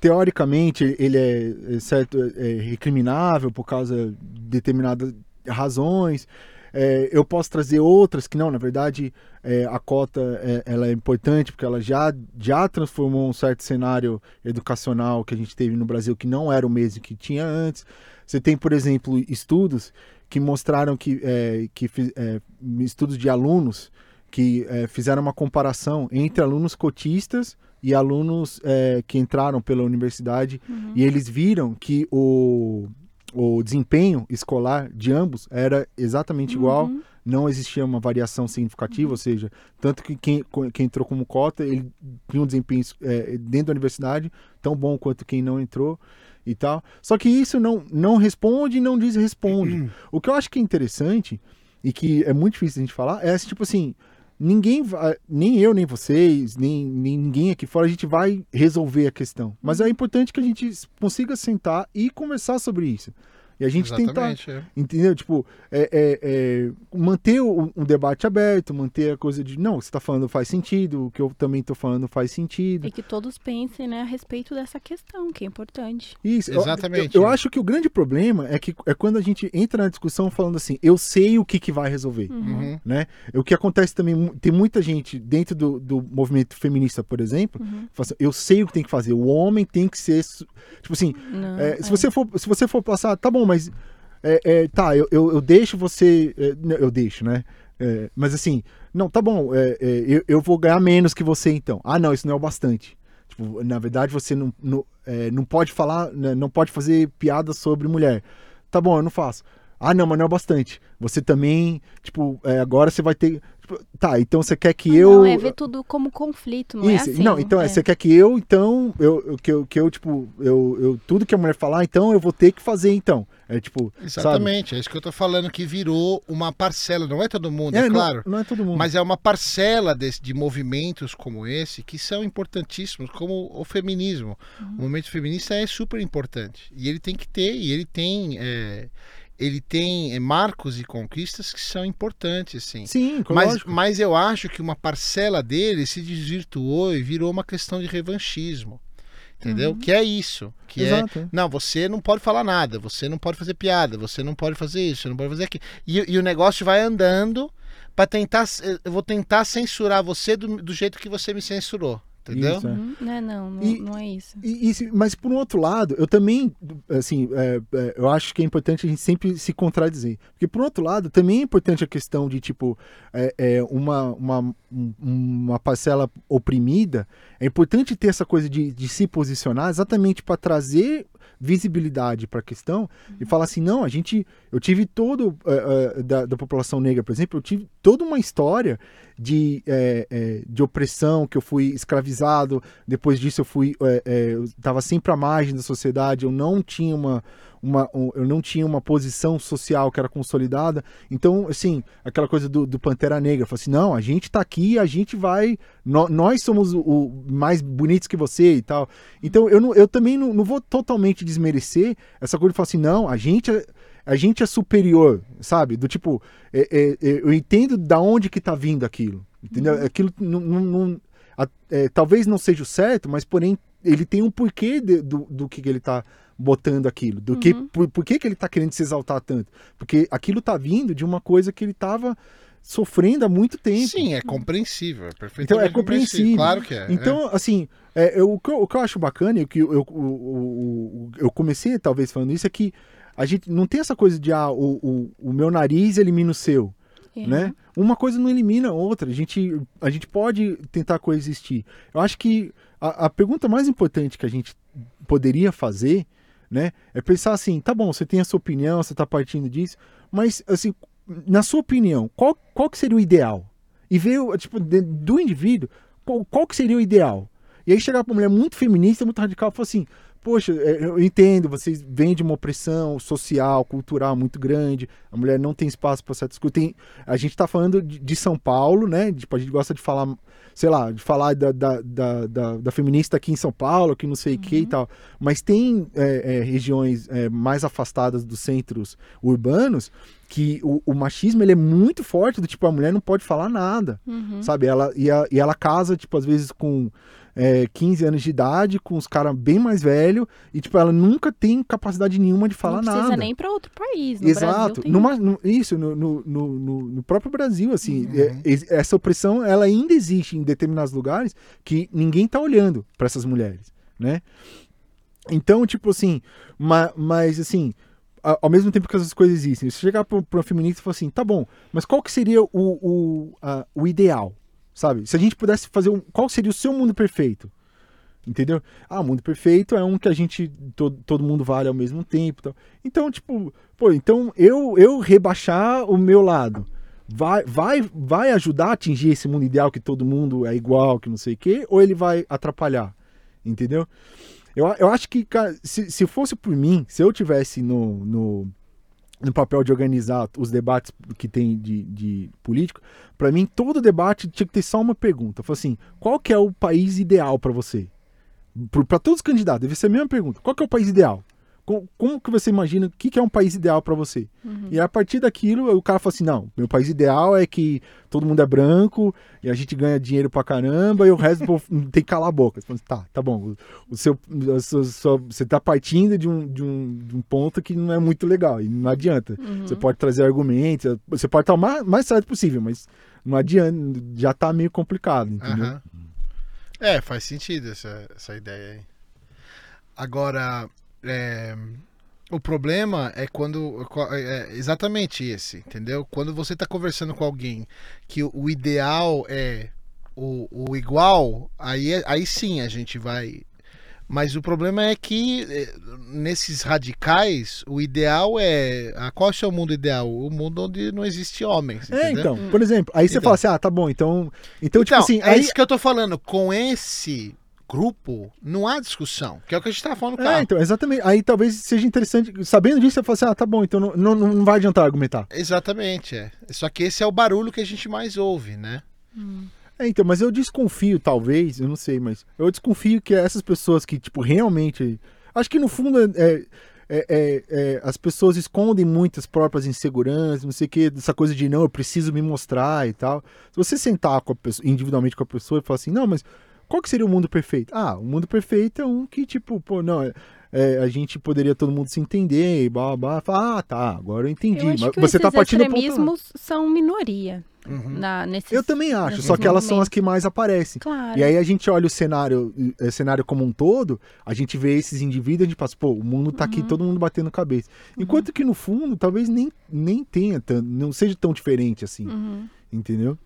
teoricamente ele é certo é, recriminável por causa de determinadas razões. É, eu posso trazer outras que não, na verdade, é, a cota é, ela é importante porque ela já, já transformou um certo cenário educacional que a gente teve no Brasil que não era o mesmo que tinha antes. Você tem, por exemplo, estudos que mostraram que, é, que é, estudos de alunos que é, fizeram uma comparação entre alunos cotistas e alunos é, que entraram pela universidade Uhum. e eles viram que o, o desempenho escolar de ambos era exatamente igual, Uhum. não existia uma variação significativa, ou seja, tanto que quem, quem entrou como cota, ele tinha um desempenho é, dentro da universidade tão bom quanto quem não entrou e tal. Só que isso não, não responde e não diz responde. o que eu acho que é interessante e que é muito difícil a gente falar é tipo assim, ninguém vai, nem eu, nem vocês, nem, nem ninguém aqui fora, a gente vai resolver a questão. Mas é importante que a gente consiga sentar e conversar sobre isso. E a gente tentar Exatamente. é. Entendeu? Tipo, é, é- é manter o- um debate aberto, manter a coisa de, não, você tá falando faz sentido, o que eu também tô falando faz sentido. E que todos pensem, né, a respeito dessa questão, que é importante. Isso, eu- Exatamente. Eu, eu acho que o grande problema é que é quando a gente entra na discussão falando assim, eu sei o que, que vai resolver. Uhum. Né? O que acontece também, tem muita gente dentro do, do movimento feminista, por exemplo, Uhum. que fala assim, eu sei o que tem que fazer, o homem tem que ser. Tipo assim, Não, é, se, é. você for, se você for passar, tá bom, mas. é, é, tá, eu, eu, eu deixo você. é, não, eu deixo, né? É, mas assim, não, tá bom, é, é, eu, eu vou ganhar menos que você então. Ah, não, isso não é o bastante. Tipo, na verdade, você não, não, não pode falar, né, não pode fazer piada sobre mulher. Tá bom, eu não faço. Ah, não, mas não é bastante. Você também, tipo, agora você vai ter. tipo, tá, então você quer que Ah, eu. Não, é ver tudo como conflito, não Isso, é assim. não, então é, você quer que eu, então, eu- que, eu, que eu, tipo, eu, eu, tudo que a mulher falar, então eu vou ter que fazer, então. É tipo, sabe? Exatamente, é isso que eu tô falando, que virou uma parcela, não é todo mundo, é, não- claro. Não, é todo mundo. Mas é uma parcela desse- de movimentos como esse que são importantíssimos, como o feminismo. Uhum. O movimento feminista é super importante. E ele tem que ter, e ele tem. é, ele tem é, marcos e conquistas que são importantes, sim. Sim, Mas, lógico. mas eu acho que uma parcela dele se desvirtuou e virou uma questão de revanchismo. Entendeu? Que é isso. Que é Exato. é. não, você não pode falar nada, você não pode fazer piada, você não pode fazer isso, você não pode fazer aquilo. E, e o negócio vai andando para tentar. Eu vou tentar censurar você do, do jeito que você me censurou. Entendeu? Isso, é. Uhum, Não, não, não, E- não é isso. E- e mas por um outro lado, eu também, assim, é, é, eu acho que é importante a gente sempre se contradizer. Porque por um outro lado, também é importante a questão de, tipo, é, é, uma, uma, um- uma parcela oprimida. É importante ter essa coisa de, de se posicionar exatamente para trazer visibilidade para a questão e falar assim, não, a gente, eu tive todo, é, é, da, da população negra, por exemplo, eu tive toda uma história de, é, é, de opressão, que eu fui escravizado, depois disso eu fui, é, é, estava sempre à margem da sociedade, eu não tinha uma, uma um- eu não tinha uma posição social que era consolidada, então, assim, aquela coisa do, do Pantera Negra, falou assim, não, a gente tá aqui, a gente vai, nó- nós somos o, o mais bonitos que você e tal, então eu, não, eu também não, não vou totalmente desmerecer essa coisa de falar assim, não, a gente é, a gente é superior, sabe? Do tipo, é- é- é, eu entendo da onde que tá vindo aquilo, entendeu? Aquilo não, não- não- a- é, talvez não seja o certo, mas porém ele tem um porquê de- do, do que, que ele tá botando aquilo, do que Uhum. por, por que, que ele tá querendo se exaltar tanto, porque aquilo tá vindo de uma coisa que ele tava sofrendo há muito tempo. Sim, é compreensível. É Então perfeitamente é compreensível. Claro que é. Então, assim, é, eu- o, que eu, o que eu acho bacana e o que eu, eu, eu comecei talvez falando isso é que a gente não tem essa coisa de ah, o, o, o meu nariz elimina o seu, É. né? Uma coisa não elimina a outra. A gente, a gente pode tentar coexistir. Eu acho que a, a pergunta mais importante que a gente poderia fazer, né, é pensar assim, tá bom, você tem a sua opinião, você tá partindo disso, mas assim, na sua opinião, qual, qual que seria o ideal? E ver, tipo, do indivíduo, qual, qual que seria o ideal? E aí chegar pra uma mulher muito feminista, muito radical, e falar assim, poxa, é, eu entendo, vocês vêm de uma opressão social, cultural muito grande, a mulher não tem espaço para certas coisas. Tem, a gente tá falando de, de São Paulo, né? Tipo, a gente gosta de falar, sei lá, de falar da, da, da, da- da feminista aqui em São Paulo, que não sei o que e tal. Mas tem é, é, regiões é, mais afastadas dos centros urbanos que o, o machismo ele é muito forte, do tipo, a mulher não pode falar nada Uhum. sabe? Ela, e, a- e ela casa, tipo, às vezes com é, 15 anos de idade, com os caras bem mais velhos, e, tipo, ela nunca tem capacidade nenhuma de falar não precisa nada. nem para outro país. No Exato. Brasil tem... Numa- no- isso, no, no, no, no- próprio Brasil, assim, Uhum. é, es- essa opressão, ela ainda existe em determinados lugares que ninguém tá olhando para essas mulheres, né? Então, tipo assim, ma- mas assim, a- ao mesmo tempo que essas coisas existem, se chegar para uma feminista e falar assim, tá bom, mas qual que seria o, o, a- o ideal, sabe? Se a gente pudesse fazer um, qual seria o seu mundo perfeito? Entendeu? Ah, o mundo perfeito é um que a gente, todo, todo mundo vale ao mesmo tempo. tal. Então, tipo, pô, então eu, eu rebaixar o meu lado vai, vai, vai ajudar a atingir esse mundo ideal que todo mundo é igual, que não sei o quê, ou ele vai atrapalhar? Entendeu? Eu, eu acho que, cara, se, se fosse por mim, se eu tivesse no, no, no papel de organizar os debates que tem de, de político, para mim todo debate tinha que ter só uma pergunta. Falei assim, qual que é o país ideal para você? Para todos os candidatos, deve ser a mesma pergunta. Qual que é o país ideal? Como, como que você imagina o que, que é um país ideal para você? Uhum. E a partir daquilo, o cara fala assim: não, meu país ideal é que todo mundo é branco e a gente ganha dinheiro pra caramba e o resto do povo tem que calar a boca. Você fala assim, tá, tá bom. O, o seu, sua- sua- você tá partindo de um, de, um, de um ponto que não é muito legal e não adianta. Uhum. Você pode trazer argumentos, você pode estar o mais, mais certo possível, mas não adianta, já tá meio complicado, entendeu? Aham. É, faz sentido essa, essa ideia aí. Agora, é, o problema é quando. É exatamente esse, entendeu? Quando você está conversando com alguém que o, ideal é o, o igual, aí, é- aí sim a gente vai. Mas o problema é que eh, nesses radicais, o ideal é. ah, Qual é o seu mundo ideal? O mundo onde não existe homens. É, entendeu? então, por exemplo, aí você Então. fala assim, ah, tá bom, então. Então, tipo Então, assim, é aí. isso que eu tô falando. Com esse grupo, não há discussão. Que é o que a gente tava falando É, carro. então, exatamente. Aí talvez seja interessante, sabendo disso, você fala assim, ah, tá bom, então não, não, não vai adiantar argumentar. Exatamente, é. Só que esse é o barulho que a gente mais ouve, né? É, então, mas eu desconfio, talvez, eu não sei, mas eu desconfio que essas pessoas que, tipo, realmente. Acho que no fundo é, é- é- é- as pessoas escondem muitas próprias inseguranças, não sei o que, dessa coisa de não, eu preciso me mostrar e tal. Se você sentar com a pessoa, individualmente com a pessoa e falar assim, não, mas qual que seria o mundo perfeito? Ah, o mundo perfeito é um que, tipo, pô, não, é- é, a gente poderia todo mundo se entender e blá blá blá. Ah, tá, agora eu entendi. Eu acho mas que você tá partindo outro lado. extremismos são minoria Uhum. na, nesses, Eu também acho, só que elas são as que mais aparecem. Claro. E aí a gente olha o cenário, eh, cenário como um todo, a gente vê esses indivíduos, a gente passa, pô, o mundo tá aqui, Uhum. todo mundo batendo cabeça. Enquanto que no fundo, talvez nem, nem tenha, não seja tão diferente assim, Uhum. entendeu?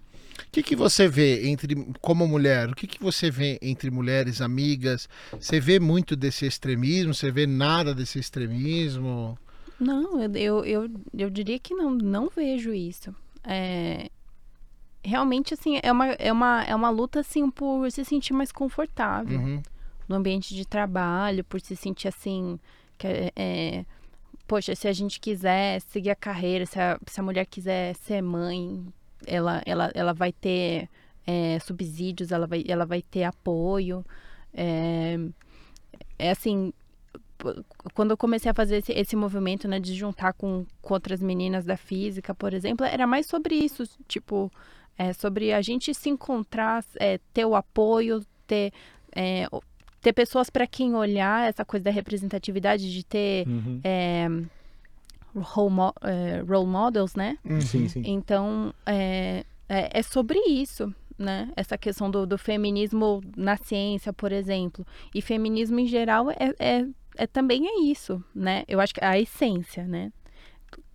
O que, que você vê entre, como mulher, o que, que você vê entre mulheres, amigas? Você vê muito desse extremismo? Você vê nada desse extremismo? Não, eu, eu, eu, diria que não, não vejo isso. É, realmente, assim, é uma, é, uma, é uma luta, assim, por se sentir mais confortável Uhum. no ambiente de trabalho, por se sentir, assim, que, é, é, poxa, se a gente quiser seguir a carreira, se a, se a mulher quiser ser mãe, ela, ela, ela vai ter é, subsídios, ela vai, ela vai ter apoio. É, é assim, quando eu comecei a fazer esse, esse movimento, né, de juntar com, com outras meninas da física, por exemplo, era mais sobre isso, tipo, é, sobre a gente se encontrar, é, ter o apoio, ter, é, ter pessoas para quem olhar, essa coisa da representatividade, de ter é, role, mo- é, role models, né? Uhum. Sim, sim. Então, é, é, é sobre isso, né? Essa questão do, do feminismo na ciência, por exemplo. E feminismo em geral é, é, é também é isso, né? Eu acho que é a essência, né?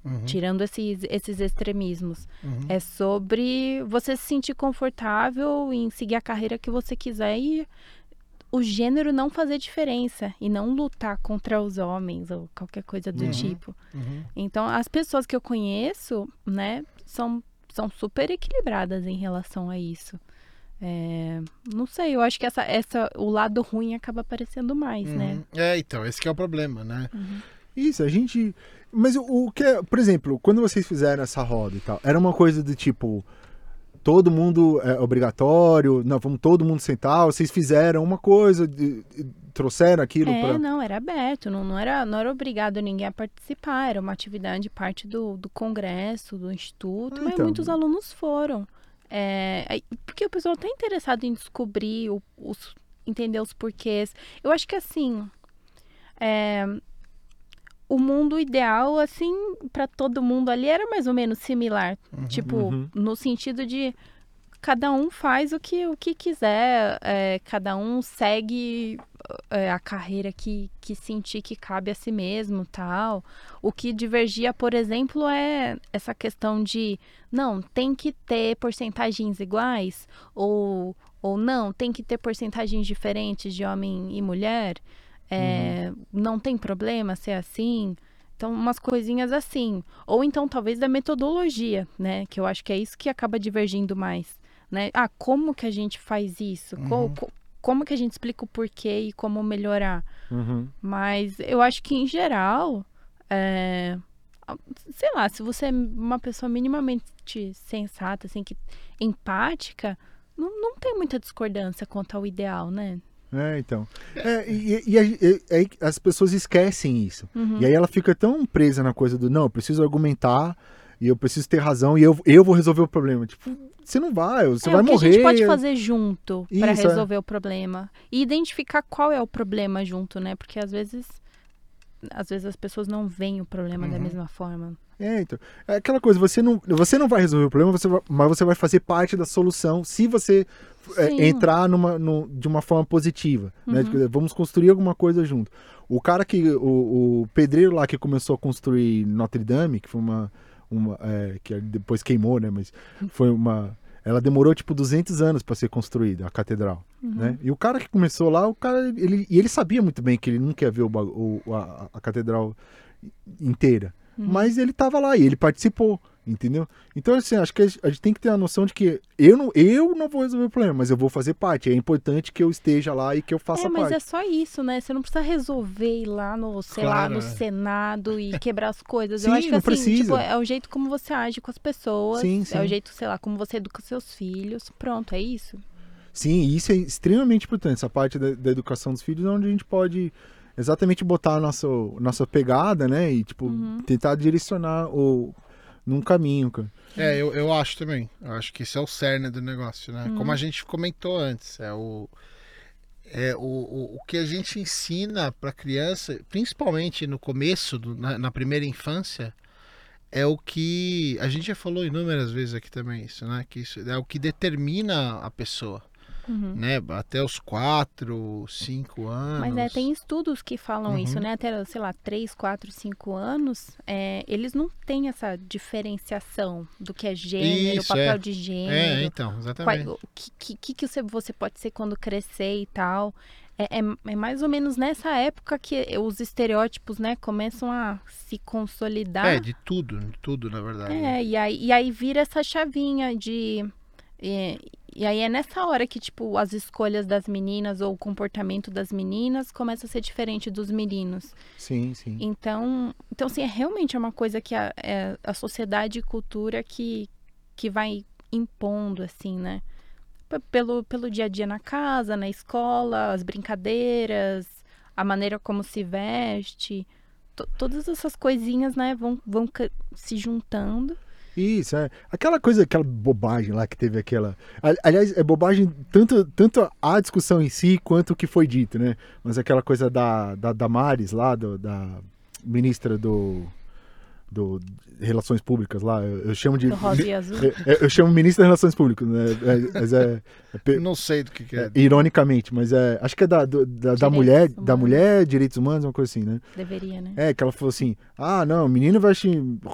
Uhum. Tirando esses, esses extremismos. Uhum. É sobre você se sentir confortável em seguir a carreira que você quiser e o gênero não fazer diferença e não lutar contra os homens ou qualquer coisa do Uhum. tipo. Uhum. Então, as pessoas que eu conheço, né, são, são super equilibradas em relação a isso. É, não sei, eu acho que essa, essa, o lado ruim acaba aparecendo mais, né? Uhum. É, então, esse que é o problema, né? Isso, a gente. Mas o, o que é, por exemplo, quando vocês fizeram essa roda e tal, era uma coisa do tipo. Todo mundo é obrigatório, não, vamos todo mundo sentar, vocês fizeram uma coisa, de- de- trouxeram aquilo É, pra. não, era aberto, não, não, era, não era obrigado ninguém a participar, era uma atividade parte do, do congresso, do instituto, Ah, mas então. muitos alunos foram. É, porque o pessoal está interessado em descobrir, os, entender os porquês. Eu acho que assim, é, o mundo ideal, assim, para todo mundo ali era mais ou menos similar. Tipo, Uhum. no sentido de cada um faz o que, o que quiser, é, cada um segue é, a carreira que, que sentir que cabe a si mesmo tal. O que divergia, por exemplo, é essa questão de não, tem que ter porcentagens iguais, ou, ou não, tem que ter porcentagens diferentes de homem e mulher. É, Não tem problema ser assim. Então, umas coisinhas assim. Ou então, talvez, da metodologia, né? Que eu acho que é isso que acaba divergindo mais. Né? Ah, como que a gente faz isso? Co- co- como que a gente explica o porquê e como melhorar? Uhum. Mas eu acho que, em geral, é, sei lá, se você é uma pessoa minimamente sensata, assim, que empática, não, não tem muita discordância quanto ao ideal, né? É, então. É, e, e- e aí- e- as pessoas esquecem isso. Uhum. E aí ela fica tão presa na coisa do não, eu preciso argumentar e eu preciso ter razão e eu, eu vou resolver o problema. Tipo, você não vai, você é, vai o que morrer. a gente pode fazer junto para é. resolver o problema. E identificar qual é o problema junto, né? Porque às vezes. Às vezes as pessoas não veem o problema da Uhum. mesma forma. É, então. É aquela coisa, você não, você não vai resolver o problema, você vai- mas você vai fazer parte da solução se você é, entrar numa, no- de uma forma positiva. Né? Uhum. Dizer, Vamos construir alguma coisa junto. O cara que. O, o pedreiro lá que começou a construir Notre Dame, que foi uma. uma é, que depois queimou, né? Mas foi uma. ela demorou tipo 200 anos para ser construída, a catedral, Uhum. né? E o cara que começou lá, o cara, ele, e ele sabia muito bem que ele não quer ver o, o- a, a catedral inteira, Uhum. mas ele tava lá e ele participou, entendeu? Então assim, acho que a gente tem que ter a noção de que eu não, eu não vou resolver o problema, mas eu vou fazer parte. É importante que eu esteja lá e que eu faça É, mas parte. é só isso, né? Você não precisa resolver ir lá no, sei Claro, lá, no é. Senado e quebrar as coisas. Sim, Eu acho que não assim, tipo, é o jeito como você age com as pessoas. Sim, É sim. o jeito, sei lá, como você educa seus filhos. Pronto, é isso. Sim, e isso é extremamente importante, essa parte da, da educação dos filhos, onde a gente pode exatamente botar a nossa, nossa pegada, né? E, tipo, Uhum. tentar direcionar o, num caminho, cara. É, eu, eu acho também. Eu acho que isso é o cerne do negócio, né? Como a gente comentou antes, é o é o, o, o que a gente ensina para criança, principalmente no começo, do- na, na primeira infância, é o que a gente já falou inúmeras vezes aqui também isso, né? Que isso é o que determina a pessoa, Uhum. né? Até os quatro, cinco anos. Mas é, tem estudos que falam Uhum. isso, né? Até, sei lá, 3, 4, 5 anos, é, eles não têm essa diferenciação do que é gênero, Isso, papel é. de É, gênero. então, qual- exatamente. o que, que, que que você, você pode ser quando crescer e tal. É, é, é mais ou menos nessa época que os estereótipos, né, começam a se consolidar. É, de tudo, de tudo, na verdade. É, e aí, e aí vira essa chavinha de. é, e aí é nessa hora que, tipo, as escolhas das meninas ou o comportamento das meninas começa a ser diferente dos meninos. Sim, sim. Então, então assim, é realmente uma coisa que a, é a sociedade e cultura que, que vai impondo, assim, né? P- Pelo, pelo dia a dia na casa, na escola, as brincadeiras, a maneira como se veste. to- todas essas coisinhas, né, vão, vão se juntando. Isso, é. Aquela coisa, aquela bobagem lá que teve aquela. Ali- Aliás, é bobagem tanto, tanto a discussão em si quanto o que foi dito, né? Mas aquela coisa da, da Damares lá, do- da ministra do. Do Relações Públicas lá, eu, eu chamo de. Do rosa e azul. Eu, eu chamo ministra das Relações Públicas, né? É- mas é- é Não sei do que, que é. é, ironicamente, mas é. Acho que é da, do- da, da mulher, da humanos. mulher, direitos humanos, uma coisa assim, né? Deveria, né? É, que ela falou assim: ah, não, menino veste.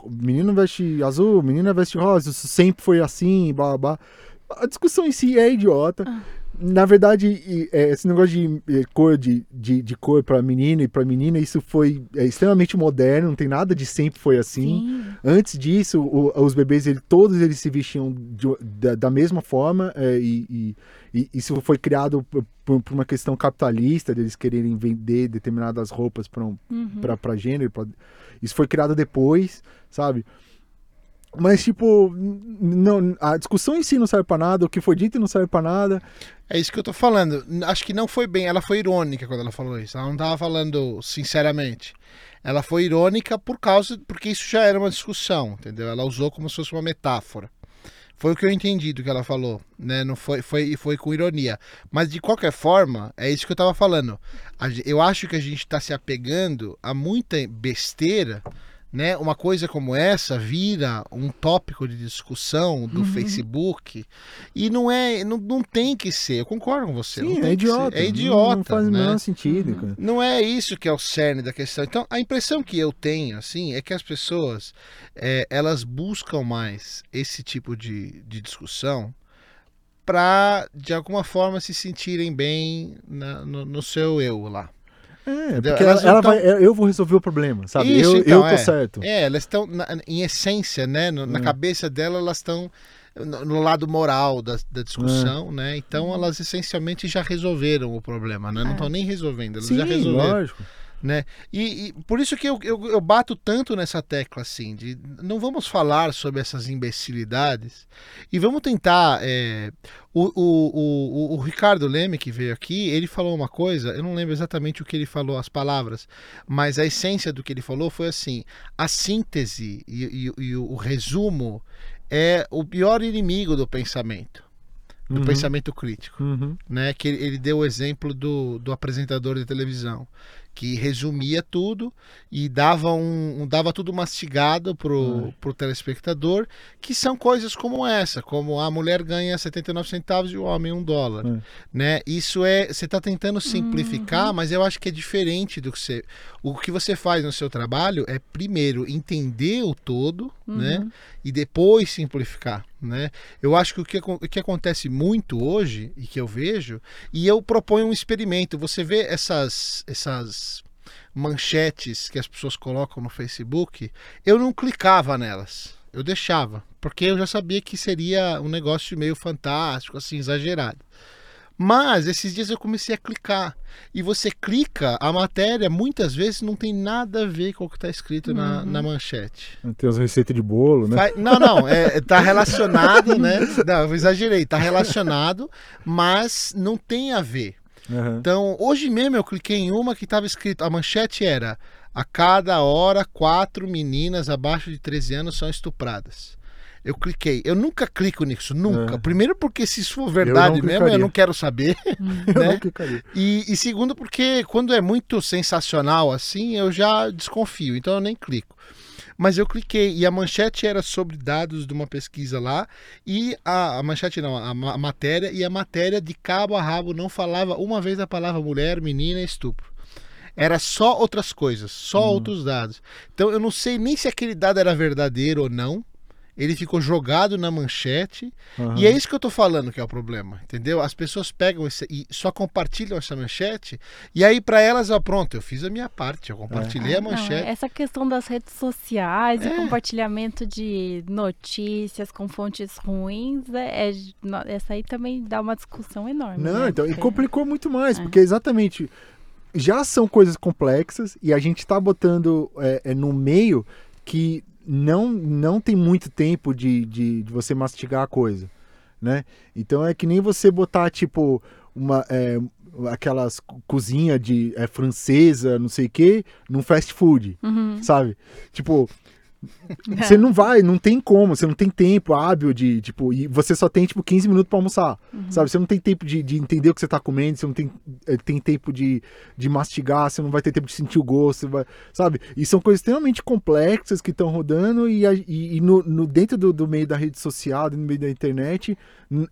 Menino veste azul, menina veste rosa, isso sempre foi assim, blá blá. blá. A discussão em si é idiota. Ah. Na verdade, é, esse negócio de eh, cor de, de, de cor para menino e para menina, isso foi é, extremamente moderno, não tem nada de sempre foi assim. Sim. Antes disso, o- os bebês, ele- todos eles se vestiam de- da, da mesma forma, é, e, e- e isso foi criado por, por- por uma questão capitalista, deles quererem vender determinadas roupas para um, Uhum. pra, pra gênero. pra- Isso foi criado depois, sabe? Mas, tipo, não, a discussão em si não serve pra nada, o que foi dito não serve pra nada. É isso que eu tô falando. Acho que não foi bem. Ela foi irônica quando ela falou isso. Ela não tava falando sinceramente. Ela foi irônica por causa. Porque isso já era uma discussão, entendeu? Ela usou como se fosse uma metáfora. Foi o que eu entendi do que ela falou, né? Não foi, foi, foi com ironia. Mas de qualquer forma, é isso que eu tava falando. Eu acho que a gente tá se apegando a muita besteira, né? Uma coisa como essa vira um tópico de discussão do Uhum. Facebook e não é, não, não tem que ser. Eu concordo com você. não Sim, é idiota. É Não- idiota, Não faz o né? menor sentido, cara. Não é isso que é o cerne da questão. Então, a impressão que eu tenho, assim, é que as pessoas, é, elas buscam mais esse tipo de, de discussão para, de alguma forma, se sentirem bem na- no, no seu eu lá. É, porque Elas ela, ela tão- vai, eu vou resolver o problema, sabe? Isso, eu, então, eu tô é. certo. É, elas estão, em essência, né, no- na É. cabeça dela, elas estão no, no lado moral da, da discussão, É. né? Então, elas essencialmente já resolveram o problema, né? Não É. estão nem resolvendo, elas Sim, já resolveram. lógico. Né? E, e por isso que eu, eu, eu bato tanto nessa tecla assim, de não vamos falar sobre essas imbecilidades e vamos tentar. é, o, o, o, o Ricardo Leme, que veio aqui, ele falou uma coisa, eu não lembro exatamente o que ele falou, as palavras, mas a essência do que ele falou foi assim: a síntese e, e- e o resumo é o pior inimigo do pensamento, do Uhum. pensamento crítico Uhum. né? Que ele, ele deu o exemplo do, do apresentador de televisão, que resumia tudo e dava um, um dava tudo mastigado pro, É. pro telespectador, que são coisas como essa, como a mulher ganha 79 centavos e o homem um dólar, É. né? Isso é, você está tentando simplificar, mas eu acho que é diferente do que você, o que você faz no seu trabalho é primeiro entender o todo, né? E depois simplificar, né? Eu acho que o que, o que acontece muito hoje e que eu vejo, e eu proponho um experimento. Você vê essas essas manchetes que as pessoas colocam no Facebook, eu não clicava nelas. Eu deixava, porque eu já sabia que seria um negócio meio fantástico, assim, exagerado. Mas esses dias eu comecei a clicar. E você clica, a matéria muitas vezes não tem nada a ver com o que está escrito na, na manchete. Tem as receitas de bolo, né? Não, não, é, tá relacionado, né? Não, eu exagerei, tá relacionado, mas não tem a ver. Aham. Então, hoje mesmo eu cliquei em uma que estava escrito, a manchete era: a cada hora, quatro meninas abaixo de 13 anos são estupradas. Eu cliquei. Eu nunca clico nisso, nunca. É. Primeiro porque se isso for verdade mesmo, eu não quero saber. Eu né? E, e segundo, porque quando é muito sensacional assim, eu já desconfio, então eu nem clico. Mas eu cliquei e a manchete era sobre dados de uma pesquisa lá e a, a manchete não, a, a matéria e a matéria de cabo a rabo não falava uma vez a palavra mulher, menina e estupro. Era só outras coisas, só outros dados. Então eu não sei nem se aquele dado era verdadeiro ou não. Ele ficou jogado na manchete Aham. e é isso que eu tô falando que é o problema, entendeu? As pessoas pegam esse, e só compartilham essa manchete e aí pra elas, ó, pronto, eu fiz a minha parte, eu compartilhei a Ah, Não, manchete. essa questão das redes sociais É. e compartilhamento de notícias com fontes ruins, é, é- essa aí também dá uma discussão enorme. Não, né? então, e Porque- complicou muito mais, É. porque exatamente já são coisas complexas e a gente tá botando é, é, no meio que não, não tem muito tempo de, de, de você mastigar a coisa, né? Então é que nem você botar, tipo, uma... é, aquelas co- cozinha de é, francesa, não sei o que, num fast food, Uhum. sabe? Tipo, você não vai, não tem como, você não tem tempo hábil de, tipo, e você só tem, tipo, 15 minutos pra almoçar, sabe? Você não tem tempo de, de entender o que você tá comendo, você não tem, eh, tem tempo de, de mastigar, você não vai ter tempo de sentir o gosto, vai, sabe? E são coisas extremamente complexas que estão rodando e, e, e no, no- dentro do, do meio da rede social, no meio da internet,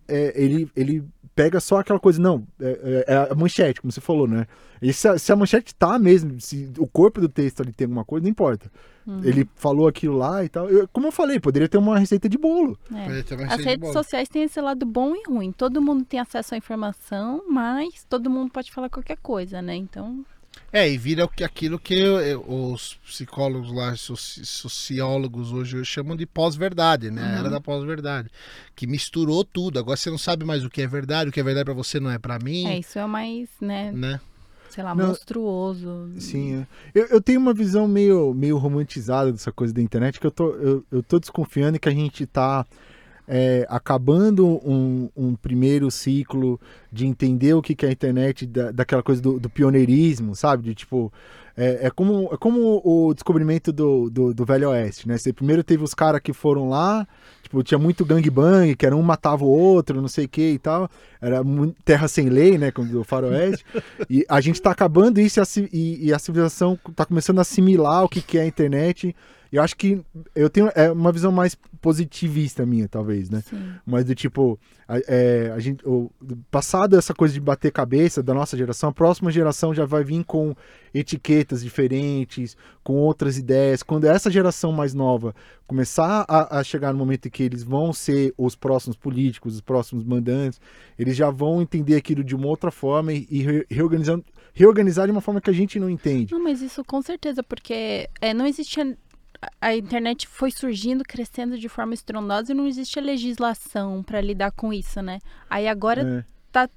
é, ele, ele pega só aquela coisa, não, é, é a manchete, como você falou, né? E se a, se a manchete tá mesmo, se o corpo do texto ali tem alguma coisa, não importa. Uhum. Ele falou aquilo lá e tal. Eu- como eu falei, poderia ter uma receita de bolo. É. Poderia ter uma As receita redes bolo. sociais têm esse lado bom e ruim. Todo mundo tem acesso à informação, mas todo mundo pode falar qualquer coisa, né? Então, É, e vira o que- aquilo que eu- os psicólogos lá, soci- sociólogos hoje chamam de pós-verdade, né? A Era da pós-verdade. Que misturou tudo. Agora você não sabe mais o que é verdade, o que é verdade pra você não é pra mim, é, isso é o mais, né, né? sei lá, Não. monstruoso. Sim, é. eu, eu tenho uma visão meio, meio romantizada dessa coisa da internet, que eu tô, eu, eu tô desconfiando que a gente tá é, acabando um, um primeiro ciclo de entender o que, que é a internet, da, daquela coisa do, do pioneirismo, sabe? De tipo. É, é como, é como o descobrimento do, do, do Velho Oeste, né? Você primeiro teve os caras que foram lá, tipo, tinha muito gangbang, que era um matava o outro, não sei o que e tal. Era terra sem lei, né? Do Faroeste. e a gente tá acabando isso e a, e, e a civilização tá começando a assimilar o que, que é a internet. Eu acho que eu tenho é uma visão mais positivista minha, talvez, né? Sim. Mas do tipo, a, é, a gente, o, passado essa coisa de bater cabeça da nossa geração, a próxima geração já vai vir com etiquetas diferentes, com outras ideias. Quando essa geração mais nova começar a, a chegar no momento em que eles vão ser os próximos políticos, os próximos mandantes, eles já vão entender aquilo de uma outra forma e, e re- reorganizando, reorganizar de uma forma que a gente não entende. Não, mas isso com certeza, porque é, não existia. A- internet foi surgindo, crescendo de forma estrondosa e não existia legislação para lidar com isso, né? Aí agora É.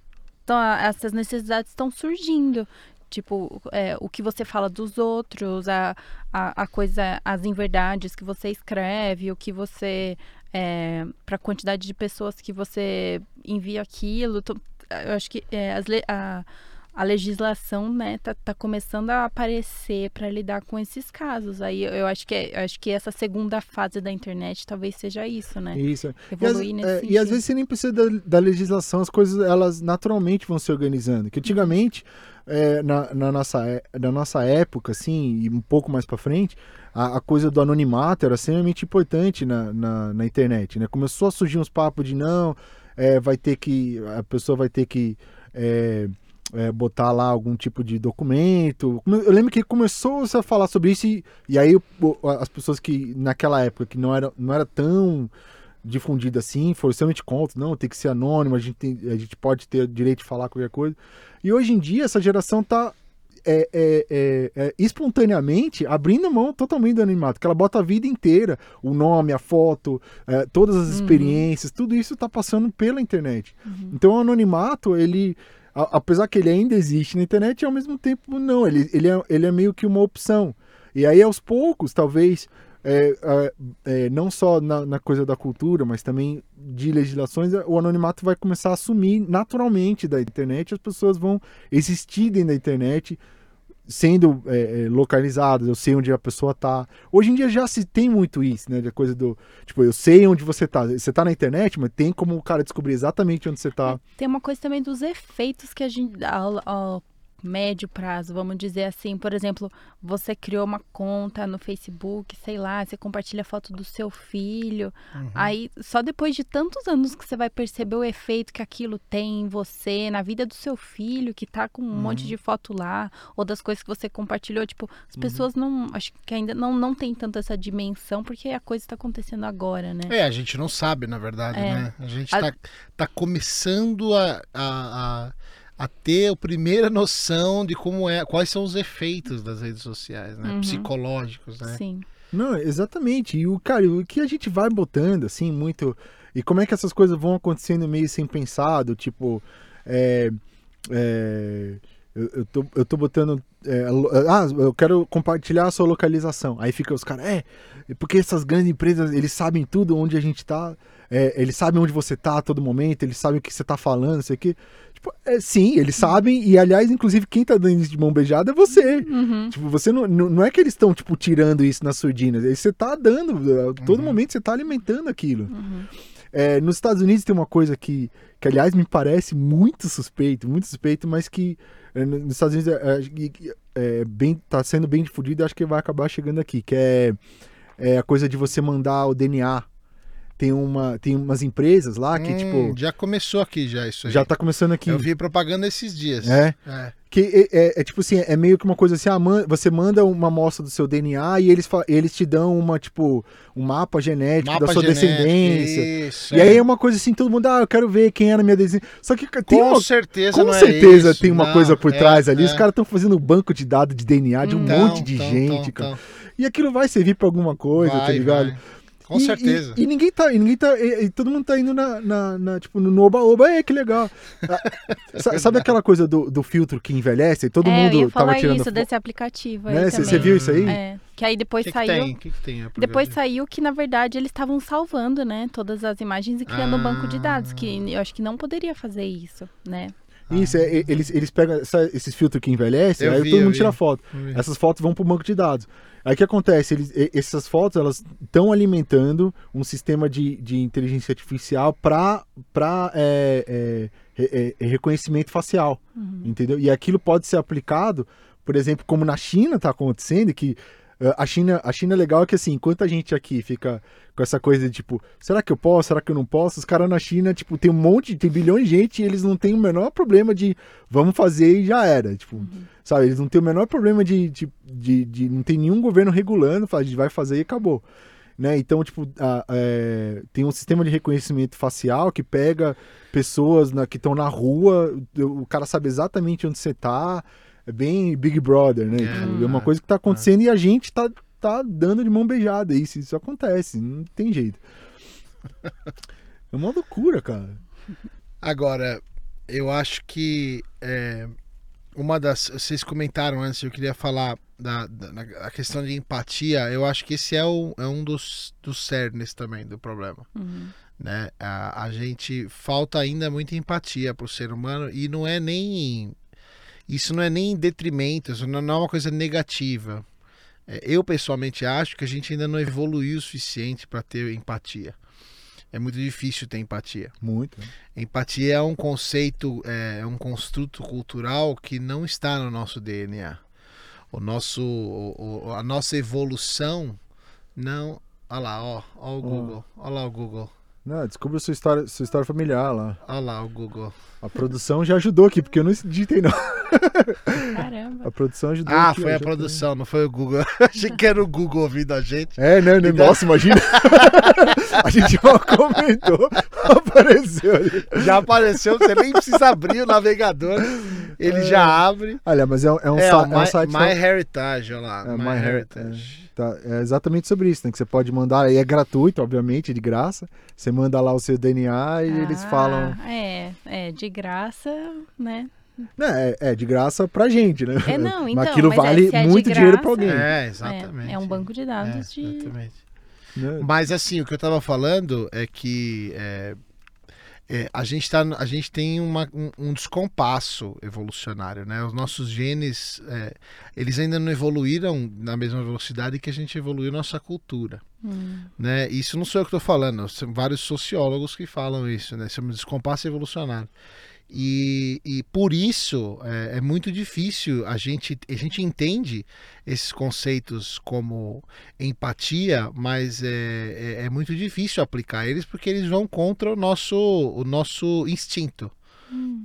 então, a- essas necessidades estão surgindo. Tipo, é, o que você fala dos outros, a, a, a coisa, as inverdades que você escreve, o que você. É, para a quantidade de pessoas que você envia aquilo. to- Eu acho que é, as a, a legislação, né, tá, tá começando a aparecer para lidar com esses casos. Aí eu, acho que é- eu acho que essa segunda fase da internet talvez seja isso, né? Isso. E às, Evoluir nesse é, e às vezes você nem precisa da, da legislação, as coisas elas naturalmente vão se organizando. Que antigamente é, na, na, nossa, é- na nossa época, assim, e um pouco mais pra frente, a, a coisa do anonimato era extremamente importante na, na, na internet, né? Começou a surgir uns papos de não, é, vai ter que, a pessoa vai ter que é, é, botar lá algum tipo de documento. Eu lembro que começou a falar sobre isso e, e aí as pessoas que naquela época que não era, não era tão difundida assim, foram extremamente contra, não, tem que ser anônimo, a gente, tem- a gente pode ter direito de falar qualquer coisa. E hoje em dia essa geração tá é, é, é, é, espontaneamente abrindo mão totalmente do anonimato, que ela bota a vida inteira, o nome, a foto, é, todas as experiências, tudo isso tá passando pela internet. Então o anonimato, ele, apesar que ele ainda existe na internet, ao mesmo tempo não, ele, ele, é, ele é meio que uma opção. E aí aos poucos, talvez, é, é, é, não só na, na coisa da cultura, mas também de legislações, o anonimato vai começar a assumir naturalmente da internet, as pessoas vão existir dentro da internet sendo é, é, localizadas, eu sei onde a pessoa tá. Hoje em dia já se tem muito isso, né? Da coisa do, tipo, eu sei onde você tá. Você tá na internet, mas tem como o cara descobrir exatamente onde você tá. Tem uma coisa também dos efeitos que a gente. Ao, ao médio prazo, vamos dizer assim. Por exemplo, você criou uma conta no Facebook, sei lá, você compartilha foto do seu filho. Aí, só depois de tantos anos que você vai perceber o efeito que aquilo tem em você, na vida do seu filho, que tá com um monte de foto lá, ou das coisas que você compartilhou. Tipo, as pessoas não. Acho que ainda não, não tem tanto essa dimensão, porque a coisa tá acontecendo agora, né? É, a gente não sabe, na verdade, É. né? A gente A- tá, tá começando a, a, a, a ter a primeira noção de como é, quais são os efeitos das redes sociais, né? Uhum. Psicológicos, né? Sim. Não, exatamente. E o cara, o que a gente vai botando, assim, muito. E como é que essas coisas vão acontecendo meio sem pensado, tipo. É, é, eu, eu, tô, eu tô botando. é, ah, eu quero compartilhar a sua localização. Aí fica os caras, é, porque essas grandes empresas, eles sabem tudo onde a gente tá, é, eles sabem onde você tá a todo momento, eles sabem o que você tá falando, isso aqui. Tipo, é, sim, eles sabem, e aliás, inclusive, quem tá dando isso de mão beijada é você. Uhum. Tipo, você não, não não é que eles estão, tipo, tirando isso nas surdinas. Você tá dando, a todo momento você tá alimentando aquilo. Uhum. É, nos Estados Unidos tem uma coisa que, que, aliás, me parece muito suspeito, muito suspeito, mas que é, no- nos Estados Unidos é, é, é, bem, tá sendo bem difundido e acho que vai acabar chegando aqui, que é, é a coisa de você mandar o DNA. Tem, uma, tem umas empresas lá que, Hum, tipo, já começou aqui já isso aí. já tá começando aqui. Eu vi propaganda esses dias. É. É. Que é, é- é tipo assim, é meio que uma coisa assim, ah, man- você manda uma amostra do seu DNA e eles, eles te dão uma, tipo, um mapa genético Mapa da sua genético, descendência. Isso, E é. aí é uma coisa assim, todo mundo, ah, eu quero ver quem era minha descendência. Só que tem com uma, certeza com não é certeza isso, tem uma não, coisa por é, trás ali. Os é. caras estão fazendo um banco de dados de DNA de um Tão, monte de tão, gente, tão, cara. E aquilo vai servir pra alguma coisa, tá Vai, ligado? vai. Com E- certeza. E, e ninguém tá. E ninguém tá e, e todo mundo tá indo na, na- na, tipo, no oba-oba, é que legal. Ah, sa- Sabe aquela coisa do, do filtro que envelhece? Todo é, eu mundo ia falar tava tirando isso desse aplicativo aí Né? Você também. viu isso aí? É, que aí O depois que, que saiu... tem? O que, que tem? Depois saiu que, na verdade, eles estavam salvando, né, todas as imagens e criando um banco de dados, Ah. que eu acho que não poderia fazer isso, né? Isso, é, é, eles, eles pegam essa- esses filtros que envelhecem, Eu aí vi, todo eu mundo vi. tira foto. Essas fotos vão pro banco de dados. Aí o que acontece? Eles, essas fotos elas estão alimentando um sistema de, de inteligência artificial para reconhecimento facial, Uhum. entendeu? E aquilo pode ser aplicado, por exemplo, como na China está acontecendo, que a China, a China é legal que assim, enquanto a gente aqui fica com essa coisa de tipo, será que eu posso, será que eu não posso? Os caras na China, tipo, tem um monte, tem bilhões de gente e eles não têm o menor problema de vamos fazer e já era, tipo, sabe? Eles não têm o menor problema de, de, de, de- não tem nenhum governo regulando, fala, a gente vai fazer e acabou. Né? Então, tipo, a- é, tem um sistema de reconhecimento facial que pega pessoas na- que estão na rua, o cara sabe exatamente onde você tá, é bem Big Brother, né? É, Tipo, é uma é, coisa que tá acontecendo e a gente tá, tá dando de mão beijada. Isso, isso acontece, não tem jeito. É uma loucura, cara. Agora, eu acho que é, uma das. Vocês comentaram antes, eu queria falar da, da na- a questão de empatia. Eu acho que esse é, o, é um dos, dos cernes também do problema. Uhum. Né? A, a gente falta ainda muita empatia pro ser humano e não é nem. Isso não é nem em detrimento, isso não não é uma coisa negativa. É, eu pessoalmente acho que a gente ainda não evoluiu o suficiente para ter empatia. É muito difícil ter empatia. Muito. Empatia é um conceito, é, é um construto cultural que não está no nosso DNA. O nosso, o- a nossa evolução não. Olha lá, ó, ó o Google. Olha lá o Google. Não, descubra sua história, sua história familiar lá. Olha lá o Google. A produção já ajudou aqui, porque eu não digitei não. Caramba. A produção ajudou Ah, aqui, foi a produção, não foi o Google. Achei que era o Google ouvindo a gente. É, né? né? Então- Nossa, imagina. a gente mal comentou, apareceu ali. Já apareceu, você nem precisa abrir o navegador. Ele já abre. Olha, mas é, é um, É, sa- o é um My, site... My Heritage, olha lá. É, My, My Heritage. Tá, é exatamente sobre isso, né? Que você pode mandar, e é gratuito, obviamente, de graça. Você manda lá o seu DNA e eles Ah, falam. É, é, de graça, né? Né, é, é de graça pra gente, né? É, não, então, mas aquilo mas é, vale é de muito dinheiro pra graça- alguém. É, É, exatamente. é um banco de dados É, de. Exatamente. né? Mas assim, o que eu tava falando é que é, é, a, gente tá, a gente tem uma- um, um descompasso evolucionário, né? Os nossos genes, é, eles ainda não evoluíram na mesma velocidade que a gente evoluiu nossa cultura. Hum, Né? Isso não sou eu que estou falando, são vários sociólogos que falam isso, né? Chama de descompasso evolucionário. E, e por isso é, é muito difícil a gente a gente entende esses conceitos como empatia, mas é, é, é muito difícil aplicar eles porque eles vão contra o nosso o nosso instinto,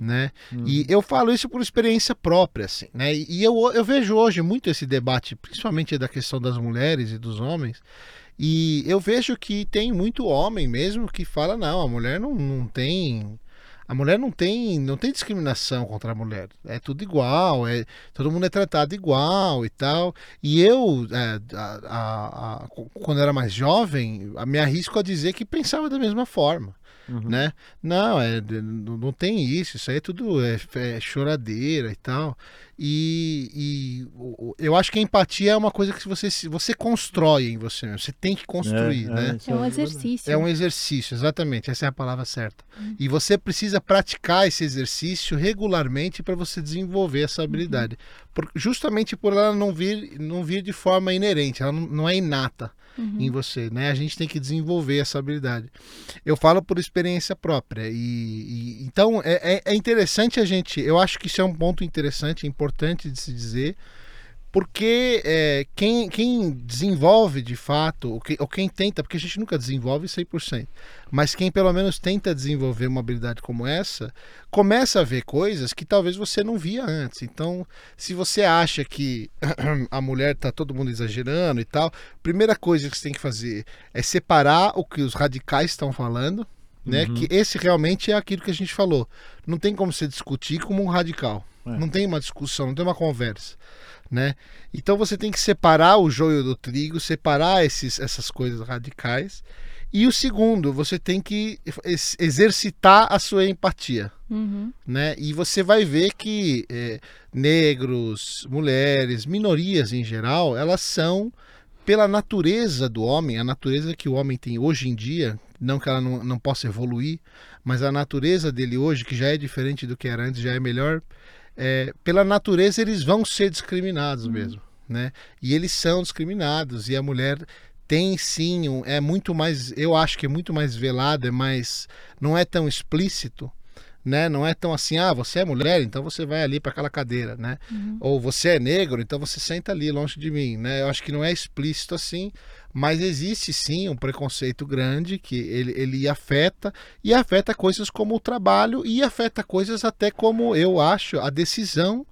né? E eu falo isso por experiência própria, assim, né? E eu, eu vejo hoje muito esse debate, principalmente da questão das mulheres e dos homens, e eu vejo que tem muito homem mesmo que fala, não, a mulher não, não tem. A mulher não tem, não tem discriminação contra a mulher. É tudo igual, é, todo mundo é tratado igual e tal. E eu, é, a- a- a- quando era mais jovem, me arrisco a dizer que pensava da mesma forma Uhum. né? Não, é, de- não tem isso, isso aí é tudo é, é choradeira e tal. E, e eu acho que a empatia é uma coisa que você, se- você constrói em você mesmo, você tem que construir, É, né? isso É um verdade. exercício. É um exercício, exatamente, essa é a palavra certa. E você precisa praticar esse exercício regularmente para você desenvolver essa habilidade. Por- justamente por ela não vir, não vir de forma inerente, ela não, não é inata Uhum. em você, né? A gente tem que desenvolver essa habilidade. Eu falo por experiência própria e, e- então é, é- é interessante a gente. Eu acho que isso é um ponto interessante, importante de se dizer, porque é, quem, quem desenvolve de fato, ou, que, ou quem tenta, porque a gente nunca desenvolve 100%, mas quem pelo menos tenta desenvolver uma habilidade como essa, começa a ver coisas que talvez você não via antes. Então, se você acha que a mulher tá todo mundo exagerando e tal, primeira coisa que você tem que fazer é separar o que os radicais estão falando, né? Uhum. Que esse realmente é aquilo que a gente falou. Não tem como você discutir como um radical. É. Não tem uma discussão, não tem uma conversa, né? Então você tem que separar o joio do trigo, separar esses, essas coisas radicais. E o segundo, você tem que ex- exercitar a sua empatia Uhum. né? E você vai ver que é, negros, mulheres, minorias em geral, elas são pela natureza do homem, a natureza que o homem tem hoje em dia, não que ela não, não possa evoluir, mas a natureza dele hoje, que já é diferente do que era antes, já é melhor, é, pela natureza eles vão ser discriminados mesmo, né? E eles são discriminados e a mulher tem sim, um- é muito mais, eu acho que é muito mais velado, é mais, não é tão explícito, né? Não é tão assim, ah, você é mulher, então você vai ali para aquela cadeira, né? Ou você é negro, então você senta ali longe de mim, né? Eu acho que não é explícito assim, mas existe sim um preconceito grande que ele, ele afeta e afeta coisas como o trabalho e afeta coisas até como eu acho a decisão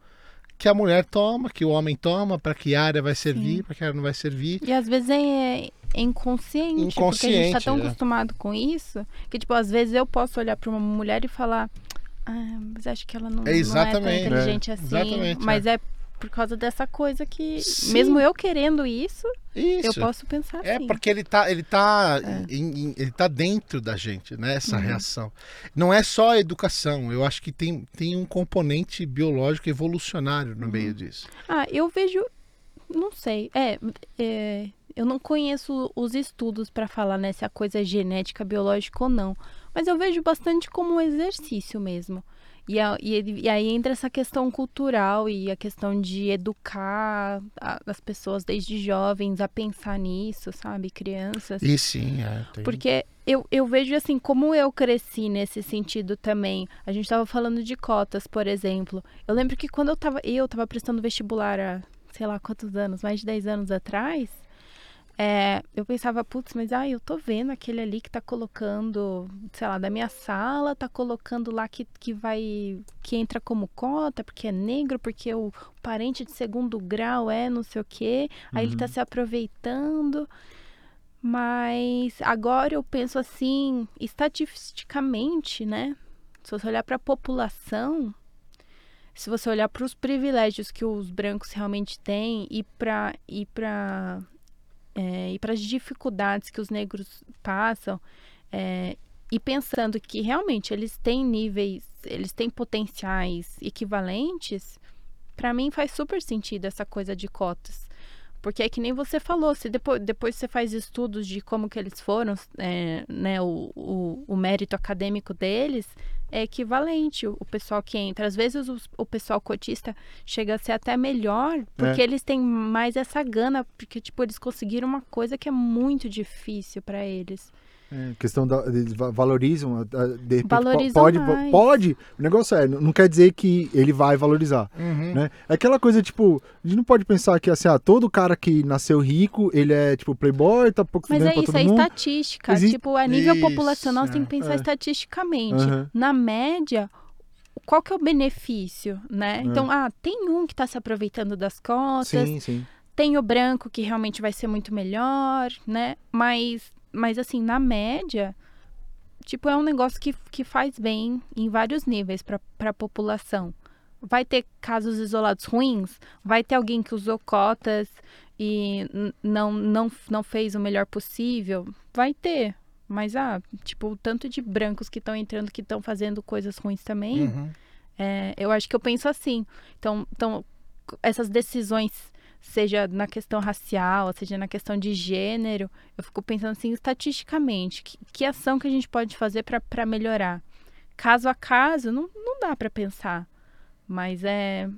que a mulher toma, que o homem toma, para que área vai servir, para que área não vai servir. E às vezes é é inconsciente, porque a gente tá Inconsciente, tão é. acostumado com isso, que tipo, às vezes eu posso olhar pra uma mulher e falar, ah, mas acho que ela não, não é tão inteligente é, assim. exatamente, mas é. Por causa dessa coisa que, Sim. mesmo eu querendo isso, Isso. eu posso pensar É assim. porque ele tá, ele tá, É. em- em- ele tá dentro da gente, né? Essa Uhum. reação. Não é só a educação. Eu acho que tem, tem um componente biológico evolucionário no Uhum. meio disso. Ah, eu vejo. Não sei. É, é, eu não conheço os estudos para falar né, se a coisa é genética, biológica ou não. Mas eu vejo bastante como um exercício mesmo. E, a- e e aí entra essa questão cultural e a questão de educar a- as pessoas desde jovens a pensar nisso, sabe? Crianças. E sim, é. tem- Porque eu, eu vejo assim, como eu cresci nesse sentido também. A gente tava falando de cotas, por exemplo. Eu lembro que quando eu tava, eu tava prestando vestibular há, sei lá quantos anos, mais de 10 anos atrás, é, eu pensava, putz, mas ah, eu tô vendo aquele ali que tá colocando, sei lá, da minha sala, tá colocando lá que, que vai, que entra como cota, porque é negro, porque o parente de segundo grau é não sei o quê, aí ele tá se aproveitando. Mas agora eu penso assim, estatisticamente, né? Se você olhar para a população, se você olhar para os privilégios que os brancos realmente têm e para e para e para as dificuldades que os negros passam, é, e pensando que realmente eles têm níveis, eles têm potenciais equivalentes, para mim faz super sentido essa coisa de cotas. Porque é que nem você falou, se depois, depois você faz estudos de como que eles foram, é, né, o, o, o mérito acadêmico deles é equivalente. O, pessoal que entra, às vezes o, o pessoal cotista chega a ser até melhor, porque É. eles têm mais essa gana, porque tipo eles conseguiram uma coisa que é muito difícil para eles. É, questão da. Eles va- valorizam. De repente, Valorizam pode, mais. pode. O negócio é, não quer dizer que ele vai valorizar. Uhum. Né? É aquela coisa, tipo, a gente não pode pensar que assim, ah, todo cara que nasceu rico, ele é, tipo, playboy, tá pouco Mas é isso, todo é mundo. estatística. Existe- Tipo, a nível Isso, populacional, você tem que pensar é. estatisticamente. Aham. Na média, qual que é o benefício, né? Então, ah, tem um que está se aproveitando das cotas, Sim, sim. tem o branco que realmente vai ser muito melhor, né? Mas, mas assim, na média, tipo, é um negócio que, que faz bem em vários níveis para a população. Vai ter casos isolados ruins? Vai ter alguém que usou cotas e não, não, não fez o melhor possível? Vai ter. Mas, ah, tipo, o tanto de brancos que estão entrando, que estão fazendo coisas ruins também, Uhum. é, eu acho que eu penso assim. Então, então, essas decisões, seja na questão racial, seja na questão de gênero, eu fico pensando assim, estatisticamente, que, que ação que a gente pode fazer para melhorar? Caso a caso, não, não dá para pensar. Mas é.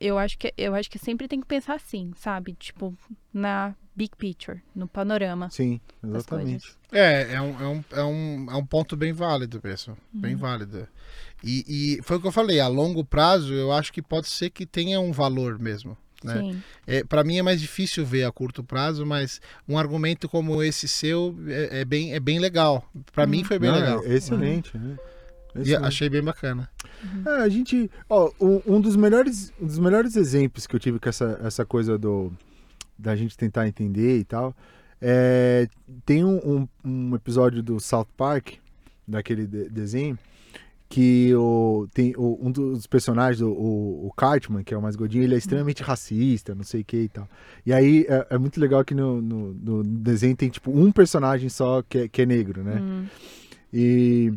Eu acho, que, eu acho que sempre tem que pensar assim, sabe? Tipo, na big picture, no panorama. Sim, exatamente. É, é um, é, um, é, um, é um ponto bem válido, pessoal. Bem Uhum. válido. E, e foi o que eu falei, a longo prazo eu acho que pode ser que tenha um valor mesmo. Né? É, para mim é mais difícil ver a curto prazo, mas um argumento como esse seu é, é bem, é bem legal. Para Uhum. mim foi bem Não, legal. É excelente, né? E Excelente. achei bem bacana. É, a gente. Ó, um, um dos melhores, um dos melhores exemplos que eu tive com essa, essa coisa do da gente tentar entender e tal. É, tem um, um, um episódio do South Park, daquele de- desenho, que o, tem o, um dos personagens, o, o, o Cartman, que é o mais gordinho, ele é extremamente racista, não sei o que e tal. E aí é, é muito legal que no, no, no desenho tem tipo um personagem só que é, que é negro, né? Hum, E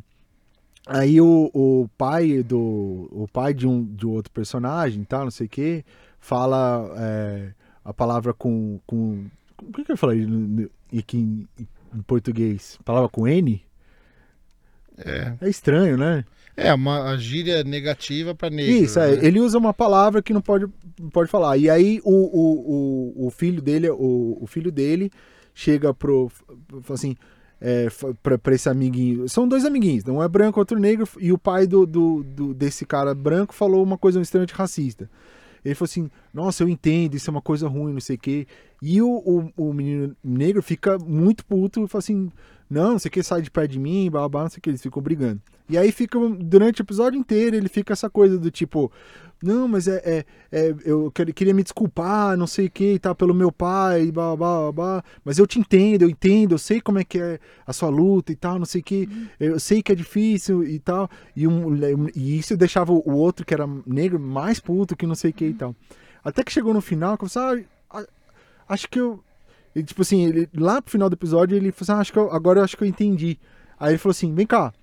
aí o, o pai do o pai de um de outro personagem, tal, não sei o que, fala é, a palavra com com o que que eu falei aqui em, em português? Palavra com N? É, É estranho, né? É uma gíria negativa para negro. Isso, é, né? ele usa uma palavra que não pode, não pode falar. E aí o, o, o, o filho dele, o, o filho dele chega pro fala assim, é, pra esse amiguinho. São dois amiguinhos, um é branco, outro negro, e o pai do, do, do- desse cara branco falou uma coisa extremamente racista. Ele falou assim, nossa, eu entendo, isso é uma coisa ruim, não sei o quê. E o, o, o menino negro fica muito puto e fala assim, não, não sei o que, sai de perto de mim, blá, blá, não sei o que, eles ficam brigando. E aí fica, durante o episódio inteiro, ele fica essa coisa do tipo, não, mas é, é, é, eu quer- queria me desculpar, não sei o que e tal, pelo meu pai, blá, blá, blá, blá, mas eu te entendo, eu entendo, eu sei como é que é a sua luta e tal, não sei o que, eu sei que é difícil e tal, e, um, e isso deixava o outro, que era negro, mais puto que não sei o que e tal. Até que chegou no final, que eu falei, ah, acho que eu, e, tipo assim, ele, lá pro final do episódio, ele falou assim, ah, acho que eu- agora eu acho que eu entendi. Aí ele falou assim, vem cá,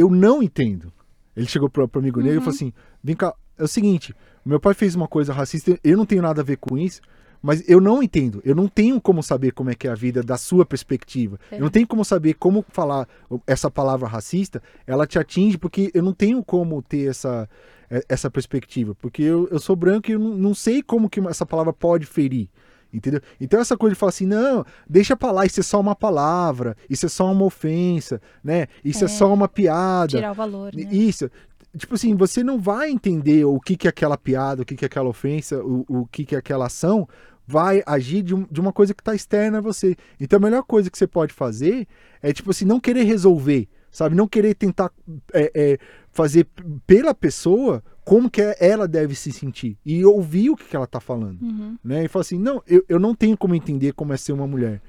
eu não entendo. Ele chegou pro, pro amigo negro e falou assim, vem cá, é o seguinte, meu pai fez uma coisa racista, eu não tenho nada a ver com isso, Mas eu não entendo. Eu não tenho como saber como é que é a vida da sua perspectiva. É. Eu não tenho como saber como falar essa palavra racista, ela te atinge, porque eu não tenho como ter essa, é, essa perspectiva. Porque eu, eu sou branco e eu não, não sei como que essa palavra pode ferir. Entendeu? Então essa coisa de falar assim, não, deixa pra lá, isso é só uma palavra, isso é só uma ofensa, né? Isso é, É. só uma piada. Tirar o valor, né? Isso. Tipo assim, você não vai entender o que, que é aquela piada, o que, que é aquela ofensa, o, o que, que é aquela ação, vai agir de, um- de uma coisa que está externa a você. Então a melhor coisa que você pode fazer é, tipo assim, não querer resolver, sabe? Não querer tentar é, é, fazer pela pessoa como que é- ela deve se sentir. E ouvir o que, que ela tá falando Uhum. né? E fala assim, não, eu, eu não tenho como entender como é ser uma mulher.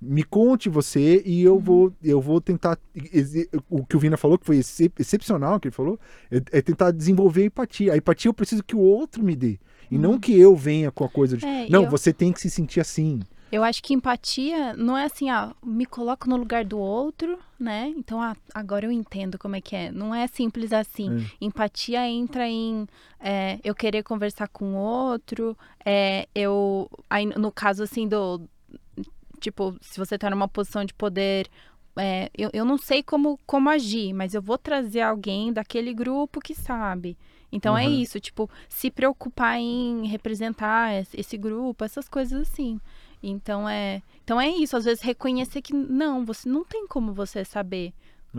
Me conte você e eu vou eu vou tentar o que o Vina falou que foi excep- excepcional que ele falou é, é tentar desenvolver a empatia. A empatia eu preciso que o outro me dê e não que eu venha com a coisa de É, não eu- você tem que se sentir assim. Eu acho que empatia não é assim, ah, me coloco no lugar do outro, né? Então, ah, agora eu entendo como é que é. Não é simples assim. Empatia entra em é, eu querer conversar com o outro, é, eu. Aí, no caso, assim, do. Tipo, se você tá numa posição de poder. é, eu, eu não sei como, como agir, mas eu vou trazer alguém daquele grupo que sabe. Então é Uhum. isso, tipo, se preocupar em representar es- esse grupo, essas coisas assim. Então é, então é isso, às vezes reconhecer que não, você não tem como você saber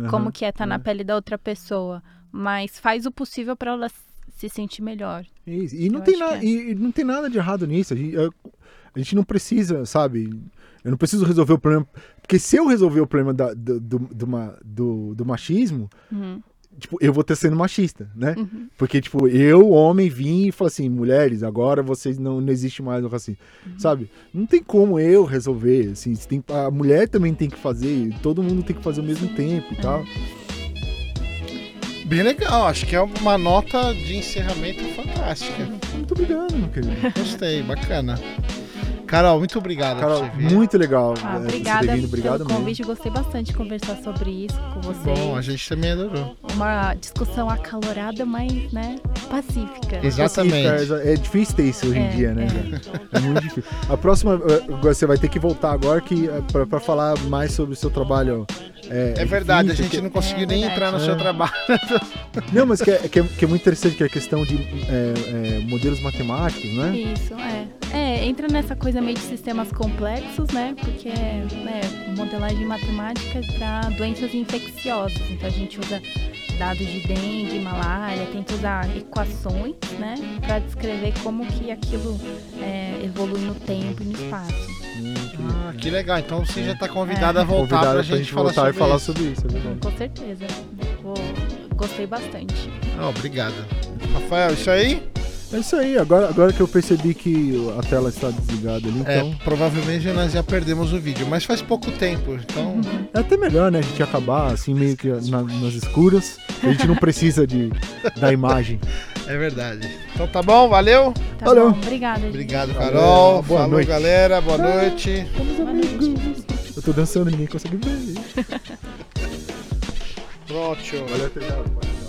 como Aham, que é estar na é. pele da outra pessoa, mas faz o possível para ela se sentir melhor. Isso. E não, tem que é. e não tem nada de errado nisso. A gente, eu- a gente não precisa, sabe? Eu não preciso resolver o problema. Porque se eu resolver o problema da- do, do, do, do- do machismo, Uhum, tipo, eu vou ter sendo machista, né? uhum, Porque, tipo, eu, homem, vim e falei assim, mulheres, agora vocês não, não existe mais o racismo. Uhum. Sabe? Não tem como eu resolver, assim, tem, a mulher também tem que fazer, todo mundo tem que fazer ao mesmo tempo e tal. Bem legal, acho que é uma nota de encerramento fantástica. Muito obrigado, meu querido. Gostei, bacana. Carol, muito obrigado Carol, por você vir. muito legal. Ah, ter obrigada vindo, obrigado pelo mesmo. convite, gostei bastante de conversar sobre isso com você. Bom, a gente também adorou. Uma discussão acalorada, mas, né, pacífica. Exatamente. É, é difícil ter isso hoje em É, dia, né? é. É muito difícil. A próxima, eh, você vai ter que voltar agora que, eh, pra falar mais sobre o seu trabalho. É, É verdade, a difícil, gente que- não conseguiu É nem verdade. entrar no seu É. trabalho. Não, mas que é, que, é, que é muito interessante que é a questão de é, é, modelos matemáticos, né? Isso, é. É, entra nessa coisa meio de sistemas complexos, né? Porque é né, modelagem matemática para doenças infecciosas. Então a gente usa dados de dengue, malária, tenta usar equações, né? Para descrever como que aquilo é, evolui no tempo e no espaço. Hum, que Ah, que legal. Então você já está convidado a voltar Convidado pra gente, falar voltar sobre e falar isso. sobre isso, é verdade. Com certeza. Vou- gostei bastante. Ah, obrigado. Rafael, isso aí? É isso aí, agora, agora que eu percebi que a tela está desligada ali, É, então. provavelmente nós já perdemos o vídeo, mas faz pouco tempo, então É até melhor, né? A gente acabar assim, meio que na- nas escuras. A gente não precisa de, da imagem. é verdade. Então tá bom, valeu. Tá Valeu. bom, obrigada. gente. Obrigado, Valeu, Carol. boa Falou, noite. galera. Boa noite. Boa noite. Eu tô dançando, ninguém consegue ver. Pronto. Valeu, até.